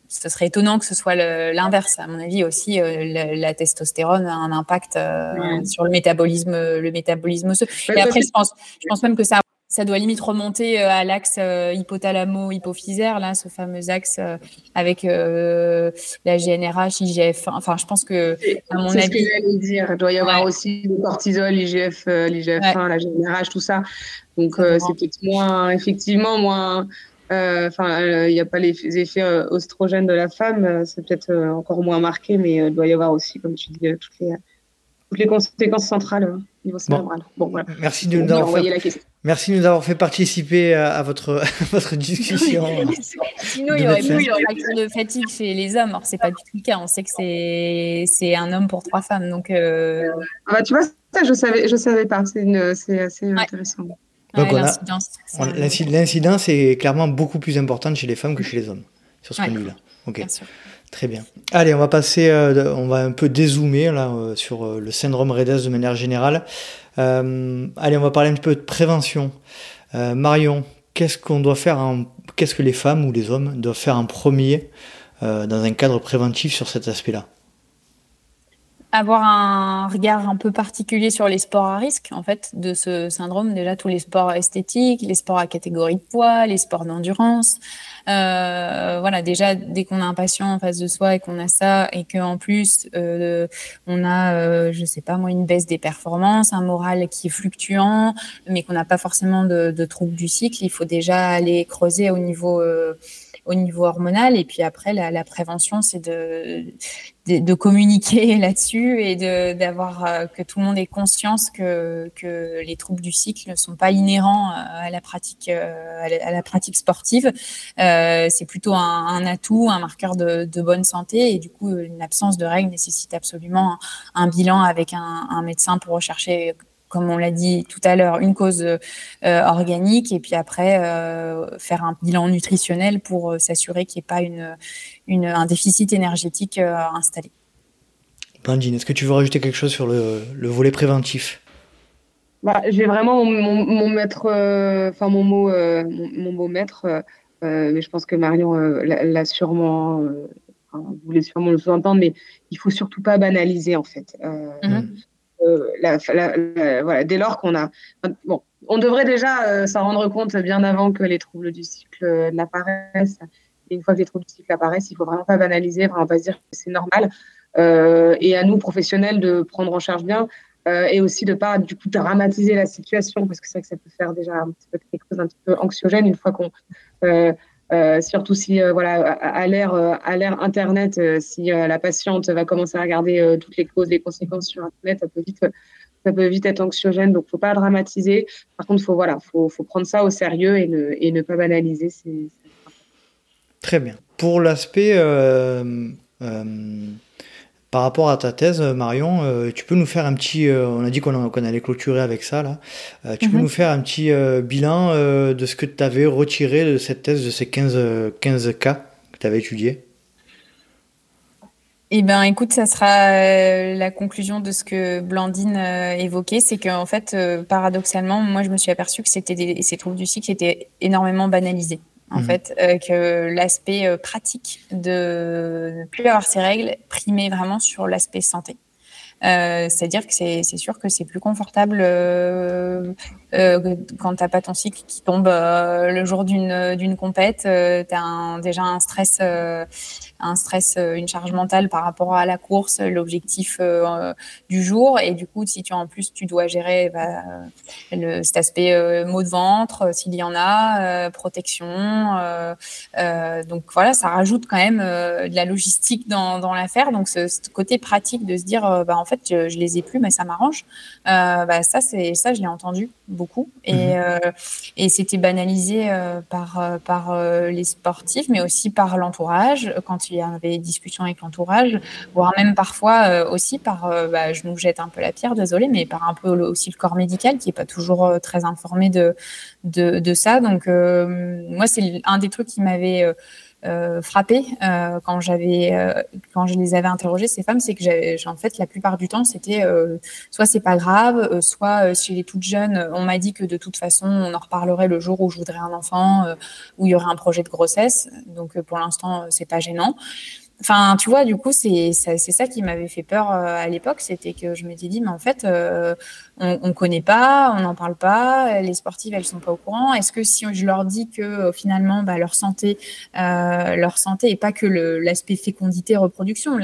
ce serait étonnant que ce soit l'inverse. À mon avis aussi, euh, la, testostérone a un impact euh, sur le métabolisme, le métabolisme osseux. Et après, je pense, je pense même que ça, ça doit limite remonter euh, à l'axe hypothalamo-hypophysaire, là, ce fameux axe avec la GNRH, IGF. Enfin, je pense que, à mon avis, ce que j'allais dire. Il doit y avoir aussi le cortisol, l'IGF, l'IGF1, la GNRH, tout ça. Donc, c'est peut-être moins, effectivement, moins euh, enfin, il n'y a pas les effets euh, oestrogènes de la femme, euh, c'est peut-être encore moins marqué, mais il doit y avoir aussi, comme tu dis, toutes les, toutes les conséquences centrales au niveau cérébral. Bon, voilà. Merci de nous avoir fait... Merci de nous avoir fait participer à, votre, [laughs] votre discussion. Sinon, il y aurait plus de de fatigue chez les hommes. Alors, c'est pas du tout le cas. On sait que c'est un homme pour trois femmes. Donc, ah bah, tu vois, ça, je savais, je savais pas. C'est assez intéressant. Donc l'incidence est clairement beaucoup plus importante chez les femmes que chez les hommes sur ce point de vue-là. Ok. Très bien. Allez, on va passer, euh, on va un peu dézoomer là euh, sur euh, le syndrome Redes de manière générale. allez, on va parler un petit peu de prévention. Marion, qu'est-ce qu'on doit faire, qu'est-ce que les femmes ou les hommes doivent faire en premier dans un cadre préventif sur cet aspect-là? Avoir un regard un peu particulier sur les sports à risque, en fait, de ce syndrome. Déjà, tous les sports esthétiques, les sports à catégorie de poids, les sports d'endurance. Euh, voilà, déjà, dès qu'on a un patient en face de soi et qu'on a ça, et qu'en plus, euh, on a, euh, je sais pas moi, une baisse des performances, un moral qui est fluctuant, mais qu'on n'a pas forcément de, de troubles du cycle, il faut déjà aller creuser au niveau euh, au niveau hormonal. Et puis après, la, prévention, c'est de, de, communiquer [laughs] là-dessus et d'avoir euh, que tout le monde ait conscience que, que les troubles du cycle ne sont pas inhérents euh, à la pratique euh, à la, pratique sportive. C'est plutôt un, atout, un marqueur de, bonne santé. Et du coup, une absence de règles nécessite absolument un, bilan avec un médecin pour rechercher comme on l'a dit tout à l'heure, une cause organique et puis après faire un bilan nutritionnel pour s'assurer qu'il n'y ait pas une, une, un déficit énergétique installé. Blandine, est-ce que tu veux rajouter quelque chose sur le, le volet préventif? Bah, J'ai vraiment mon, mon, maître, enfin mon mot, mon, mot maître, mais je pense que Marion l'a sûrement vous voulez sûrement le sous-entendre, mais il faut surtout pas banaliser en fait. Euh, euh, dès lors qu'on a, bon, on devrait déjà euh, s'en rendre compte bien avant que les troubles du cycle n'apparaissent. Et une fois que les troubles du cycle apparaissent, il faut vraiment pas banaliser, vraiment pas se dire que c'est normal. et à nous professionnels de prendre en charge bien. et aussi de pas du coup dramatiser la situation parce que c'est vrai que ça peut faire déjà quelque chose un petit peu anxiogène une fois qu'on euh, surtout si euh, voilà à l'ère euh, à l'ère internet si la patiente va commencer à regarder toutes les causes les conséquences sur internet ça peut vite ça peut vite être anxiogène donc faut pas dramatiser. Par contre faut voilà faut, faut prendre ça au sérieux et ne, et ne pas banaliser c'est très bien. Pour l'aspect par rapport à ta thèse, Marion, euh, tu peux nous faire un petit. Euh, on a dit qu'on allait clôturer avec ça là. Euh, tu peux mhm. nous faire un petit bilan de ce que tu avais retiré de cette thèse, de ces 15, 15 cas que tu avais étudiés? Eh ben, écoute, ça sera la conclusion de ce que Blandine évoquait, c'est qu'en fait, paradoxalement, moi, je me suis aperçue que c'était ces troubles du cycle étaient énormément banalisés en mhm. fait, euh, que l'aspect euh, pratique de ne plus avoir ces règles primait vraiment sur l'aspect santé. Euh, c'est-à-dire que c'est sûr que c'est plus confortable euh, euh, quand t'as pas ton cycle qui tombe le jour d'une d'une compète. t'as un, déjà un stress, un stress, une charge mentale par rapport à la course, l'objectif du jour, et du coup, si tu en plus tu dois gérer bah, le, cet aspect maux de ventre, s'il y en a, protection. donc voilà, ça rajoute quand même de la logistique dans, dans l'affaire. Donc ce, ce, côté pratique de se dire, bah, en fait, je, je les ai plus, mais ça m'arrange. Euh, bah, ça, c'est ça, je l'ai entendu beaucoup, et, euh, et c'était banalisé euh, par par les sportifs, mais aussi par l'entourage quand il y avait des discussions avec l'entourage, voire même parfois aussi par, bah, je nous jette un peu la pierre, désolé, mais par un peu aussi le corps médical qui est pas toujours très informé de, de ça. Donc moi, c'est un des trucs qui m'avait euh, frappé euh, quand j'avais euh, quand je les avais interrogées ces femmes, c'est que j'ai en fait la plupart du temps c'était soit c'est pas grave, soit si elle est toute jeune, on m'a dit que de toute façon on en reparlerait le jour où je voudrais un enfant, où il y aurait un projet de grossesse. Donc pour l'instant c'est pas gênant. Enfin, tu vois, du coup, c'est ça qui m'avait fait peur euh, à l'époque, c'était que je m'étais dit, mais en fait, euh, on, on connaît pas, on n'en parle pas, les sportives, elles sont pas au courant. Est-ce que si je leur dis que euh, finalement, bah, leur santé, leur santé, et pas que l'aspect fécondité, reproduction,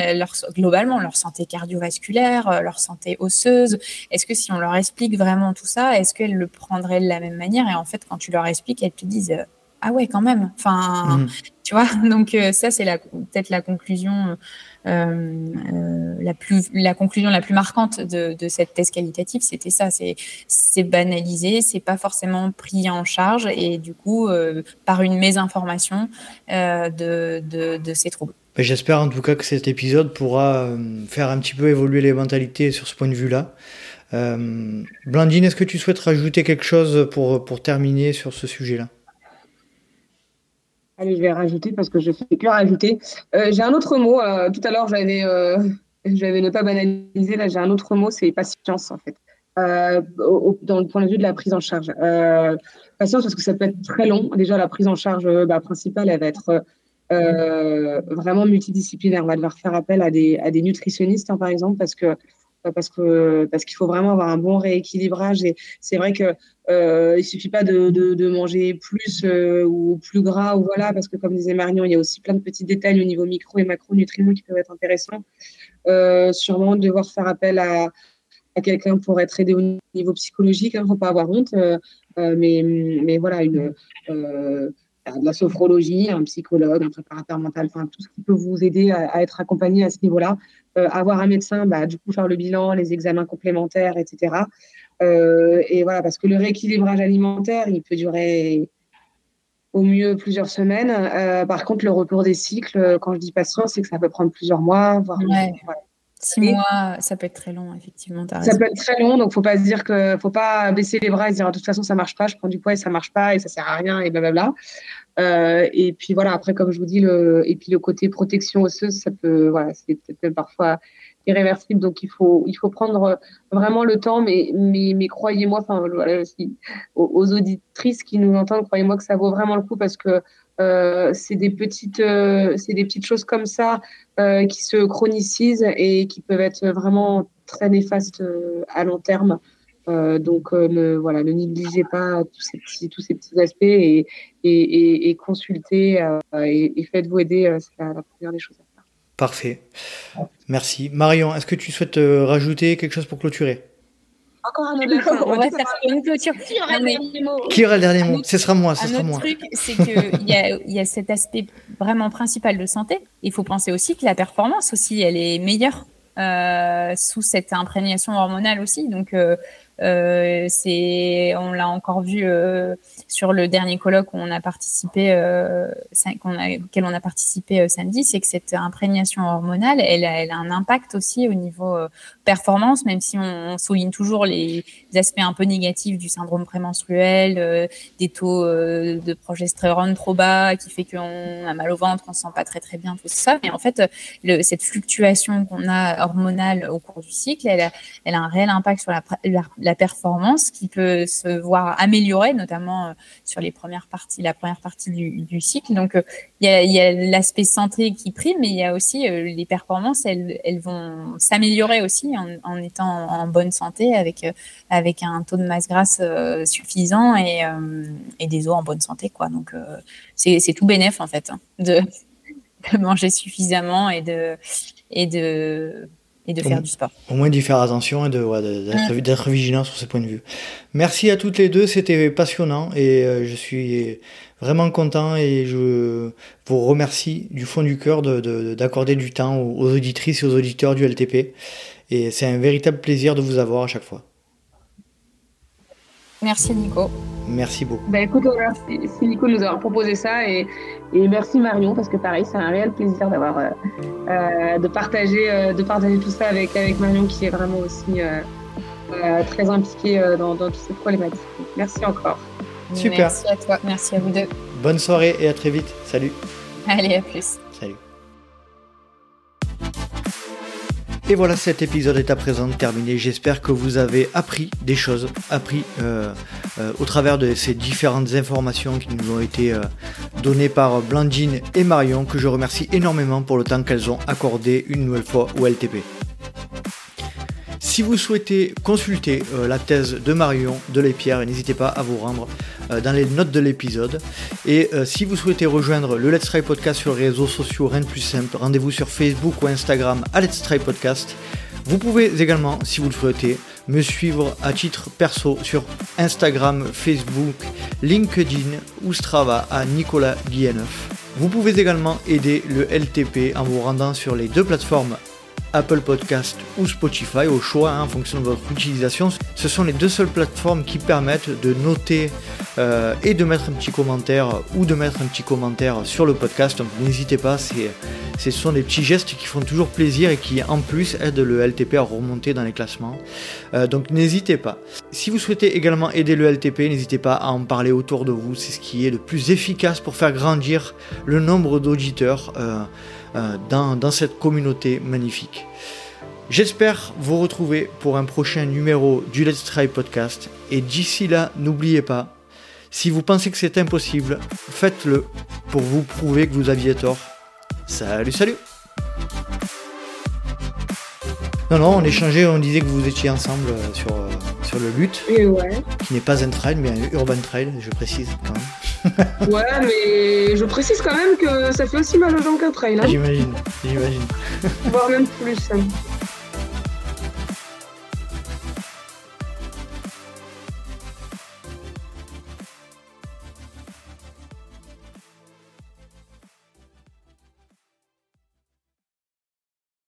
globalement, leur santé cardiovasculaire, leur santé osseuse, est-ce que si on leur explique vraiment tout ça, est-ce qu'elles le prendraient de la même manière? Et en fait, quand tu leur expliques, elles te disent ah ouais, quand même. Enfin, mmh. [laughs] Donc euh, ça, c'est peut-être la conclusion, euh, euh, la plus, la conclusion la plus marquante de, cette thèse qualitative, c'était ça. C'est, banalisé, c'est pas forcément pris en charge et du coup, par une mésinformation de, ces troubles. Ben, j'espère en tout cas que cet épisode pourra faire un petit peu évoluer les mentalités sur ce point de vue-là. Blandine, est-ce que tu souhaites rajouter quelque chose pour terminer sur ce sujet-là? Allez, je vais rajouter parce que je fais que rajouter. Euh, j'ai un autre mot. Euh, tout à l'heure, j'avais, euh, j'avais ne pas banaliser. Là, j'ai un autre mot, c'est patience en fait. dans le point de vue de la prise en charge. patience parce que ça peut être très long. Déjà, la prise en charge bah, principale, elle va être vraiment multidisciplinaire. On va devoir faire appel à des, à des nutritionnistes, hein, par exemple, parce que parce que parce qu'il faut vraiment avoir un bon rééquilibrage. Et c'est vrai que euh, il suffit pas de, de, manger plus euh, ou plus gras ou voilà parce que comme disait Marion il y a aussi plein de petits détails au niveau micro et macronutriments qui peuvent être intéressants. Euh, sûrement devoir faire appel à, à quelqu'un pour être aidé au niveau psychologique il hein, ne faut pas avoir honte. Euh, mais mais voilà une de la sophrologie, un psychologue, un préparateur mental, tout ce qui peut vous aider à être accompagné à ce niveau-là. Euh, avoir un médecin, bah, du coup faire le bilan, les examens complémentaires, etc. Euh, et voilà, parce que le rééquilibrage alimentaire, il peut durer au mieux plusieurs semaines. Euh, par contre, le retour des cycles, quand je dis patient, c'est que ça peut prendre plusieurs mois, voire. Six mois, ça peut être très long, effectivement. Ça peut être très long, donc faut pas se dire que faut pas baisser les bras et se dire de toute façon ça marche pas, je prends du poids et ça marche pas et ça sert à rien et blablabla. Euh, et puis voilà, après comme je vous dis le et puis le côté protection osseuse, ça peut voilà, c'est peut-être parfois irréversible, donc il faut il faut prendre vraiment le temps, mais mais, mais croyez-moi, enfin voilà, aux, auditrices qui nous entendent, croyez-moi que ça vaut vraiment le coup parce que euh, c'est des petites, euh, c'est des petites choses comme ça euh, qui se chronicisent et qui peuvent être vraiment très néfastes à long terme. donc ne, voilà, ne négligez pas tous ces petits, aspects et, consultez et, faites-vous aider. c'est la, première des choses à faire. Parfait. Merci. Marion, est-ce que tu souhaites rajouter quelque chose pour clôturer? Encore un autre [laughs] On va faire une clôture. Qui aura le dernier mot? Qui aura le dernier mot? Ce sera moi. Ce un autre truc, c'est qu'il y a, y a cet aspect vraiment principal de santé. Il faut penser aussi que la performance aussi, elle est meilleure euh, sous cette imprégnation hormonale aussi. Donc, euh, euh, c'est, on l'a encore vu euh, sur le dernier colloque où on a participé, euh, qu'on a, auquel on a participé euh, samedi, c'est que cette imprégnation hormonale, elle a, elle a, un impact aussi au niveau euh, performance, même si on, on, souligne toujours les aspects un peu négatifs du syndrome prémenstruel, des taux de progestérone trop bas, qui fait qu'on a mal au ventre, on se sent pas très très bien, tout ça. Mais en fait, le, cette fluctuation qu'on a hormonale au cours du cycle, elle a, elle a un réel impact sur la, la la performance qui peut se voir améliorer, notamment euh, sur les premières parties, la première partie du, cycle. Donc, euh, il y a, l'aspect santé qui prime, mais il y a aussi euh, les performances, elles, vont s'améliorer aussi en, étant en bonne santé avec, avec un taux de masse grasse suffisant et, et, des os en bonne santé. Quoi. Donc, c'est tout bénéf en fait hein, de, [laughs] de manger suffisamment et de, et de et de faire du sport. Au moins d'y faire attention et d'être de, vigilant sur ce point de vue. Merci à toutes les deux, c'était passionnant et euh, je suis vraiment content et je vous remercie du fond du cœur d'accorder du temps aux, auditrices et aux auditeurs du LTP. Et c'est un véritable plaisir de vous avoir à chaque fois. Merci Nico. Merci beaucoup. Bah écoute, c'est Nico nous avoir proposé ça et, et, merci Marion parce que pareil, c'est un réel plaisir d'avoir euh, euh, de partager euh, de partager tout ça avec avec Marion qui est vraiment aussi très impliquée dans, dans toutes ces problématiques. Merci encore. Super. Merci à toi, merci à vous deux. Bonne soirée et à très vite. Salut. Allez, à plus. Et voilà, cet épisode est à présent terminé. J'espère que vous avez appris des choses, appris euh, euh, au travers de ces différentes informations qui nous ont été euh, données par Blandine et Marion, que je remercie énormément pour le temps qu'elles ont accordé une nouvelle fois au LTP. Si vous souhaitez consulter euh, la thèse de Marion de Lépierre, n'hésitez pas à vous rendre euh, dans les notes de l'épisode. Et euh, si vous souhaitez rejoindre le Let's Try Podcast sur les réseaux sociaux, rien de plus simple, rendez-vous sur Facebook ou Instagram à Let's Try Podcast. Vous pouvez également, si vous le souhaitez, me suivre à titre perso sur Instagram, Facebook, LinkedIn ou Strava à Nicolas Guilleneuf. Vous pouvez également aider le LTP en vous rendant sur les deux plateformes Apple Podcast ou Spotify au choix hein, en fonction de votre utilisation. Ce sont les deux seules plateformes qui permettent de noter euh, et de mettre un petit commentaire ou de mettre un petit commentaire sur le podcast. Donc n'hésitez pas, ce sont des petits gestes qui font toujours plaisir et qui en plus aident le LTP à remonter dans les classements. Euh, donc n'hésitez pas. Si vous souhaitez également aider le LTP, n'hésitez pas à en parler autour de vous. C'est ce qui est le plus efficace pour faire grandir le nombre d'auditeurs. Euh, euh, dans, cette communauté magnifique. J'espère vous retrouver pour un prochain numéro du Let's Try Podcast. Et d'ici là, n'oubliez pas, si vous pensez que c'est impossible, faites-le pour vous prouver que vous aviez tort. Salut, salut Non, non, on échangeait, on disait que vous étiez ensemble euh, sur, euh, sur le lutte. Qui n'est pas un trail, mais un urban trail, je précise quand même ouais, mais je précise quand même que ça fait aussi mal aux gens qu'un trail. Hein. J'imagine, j'imagine. Voire même plus. Hein.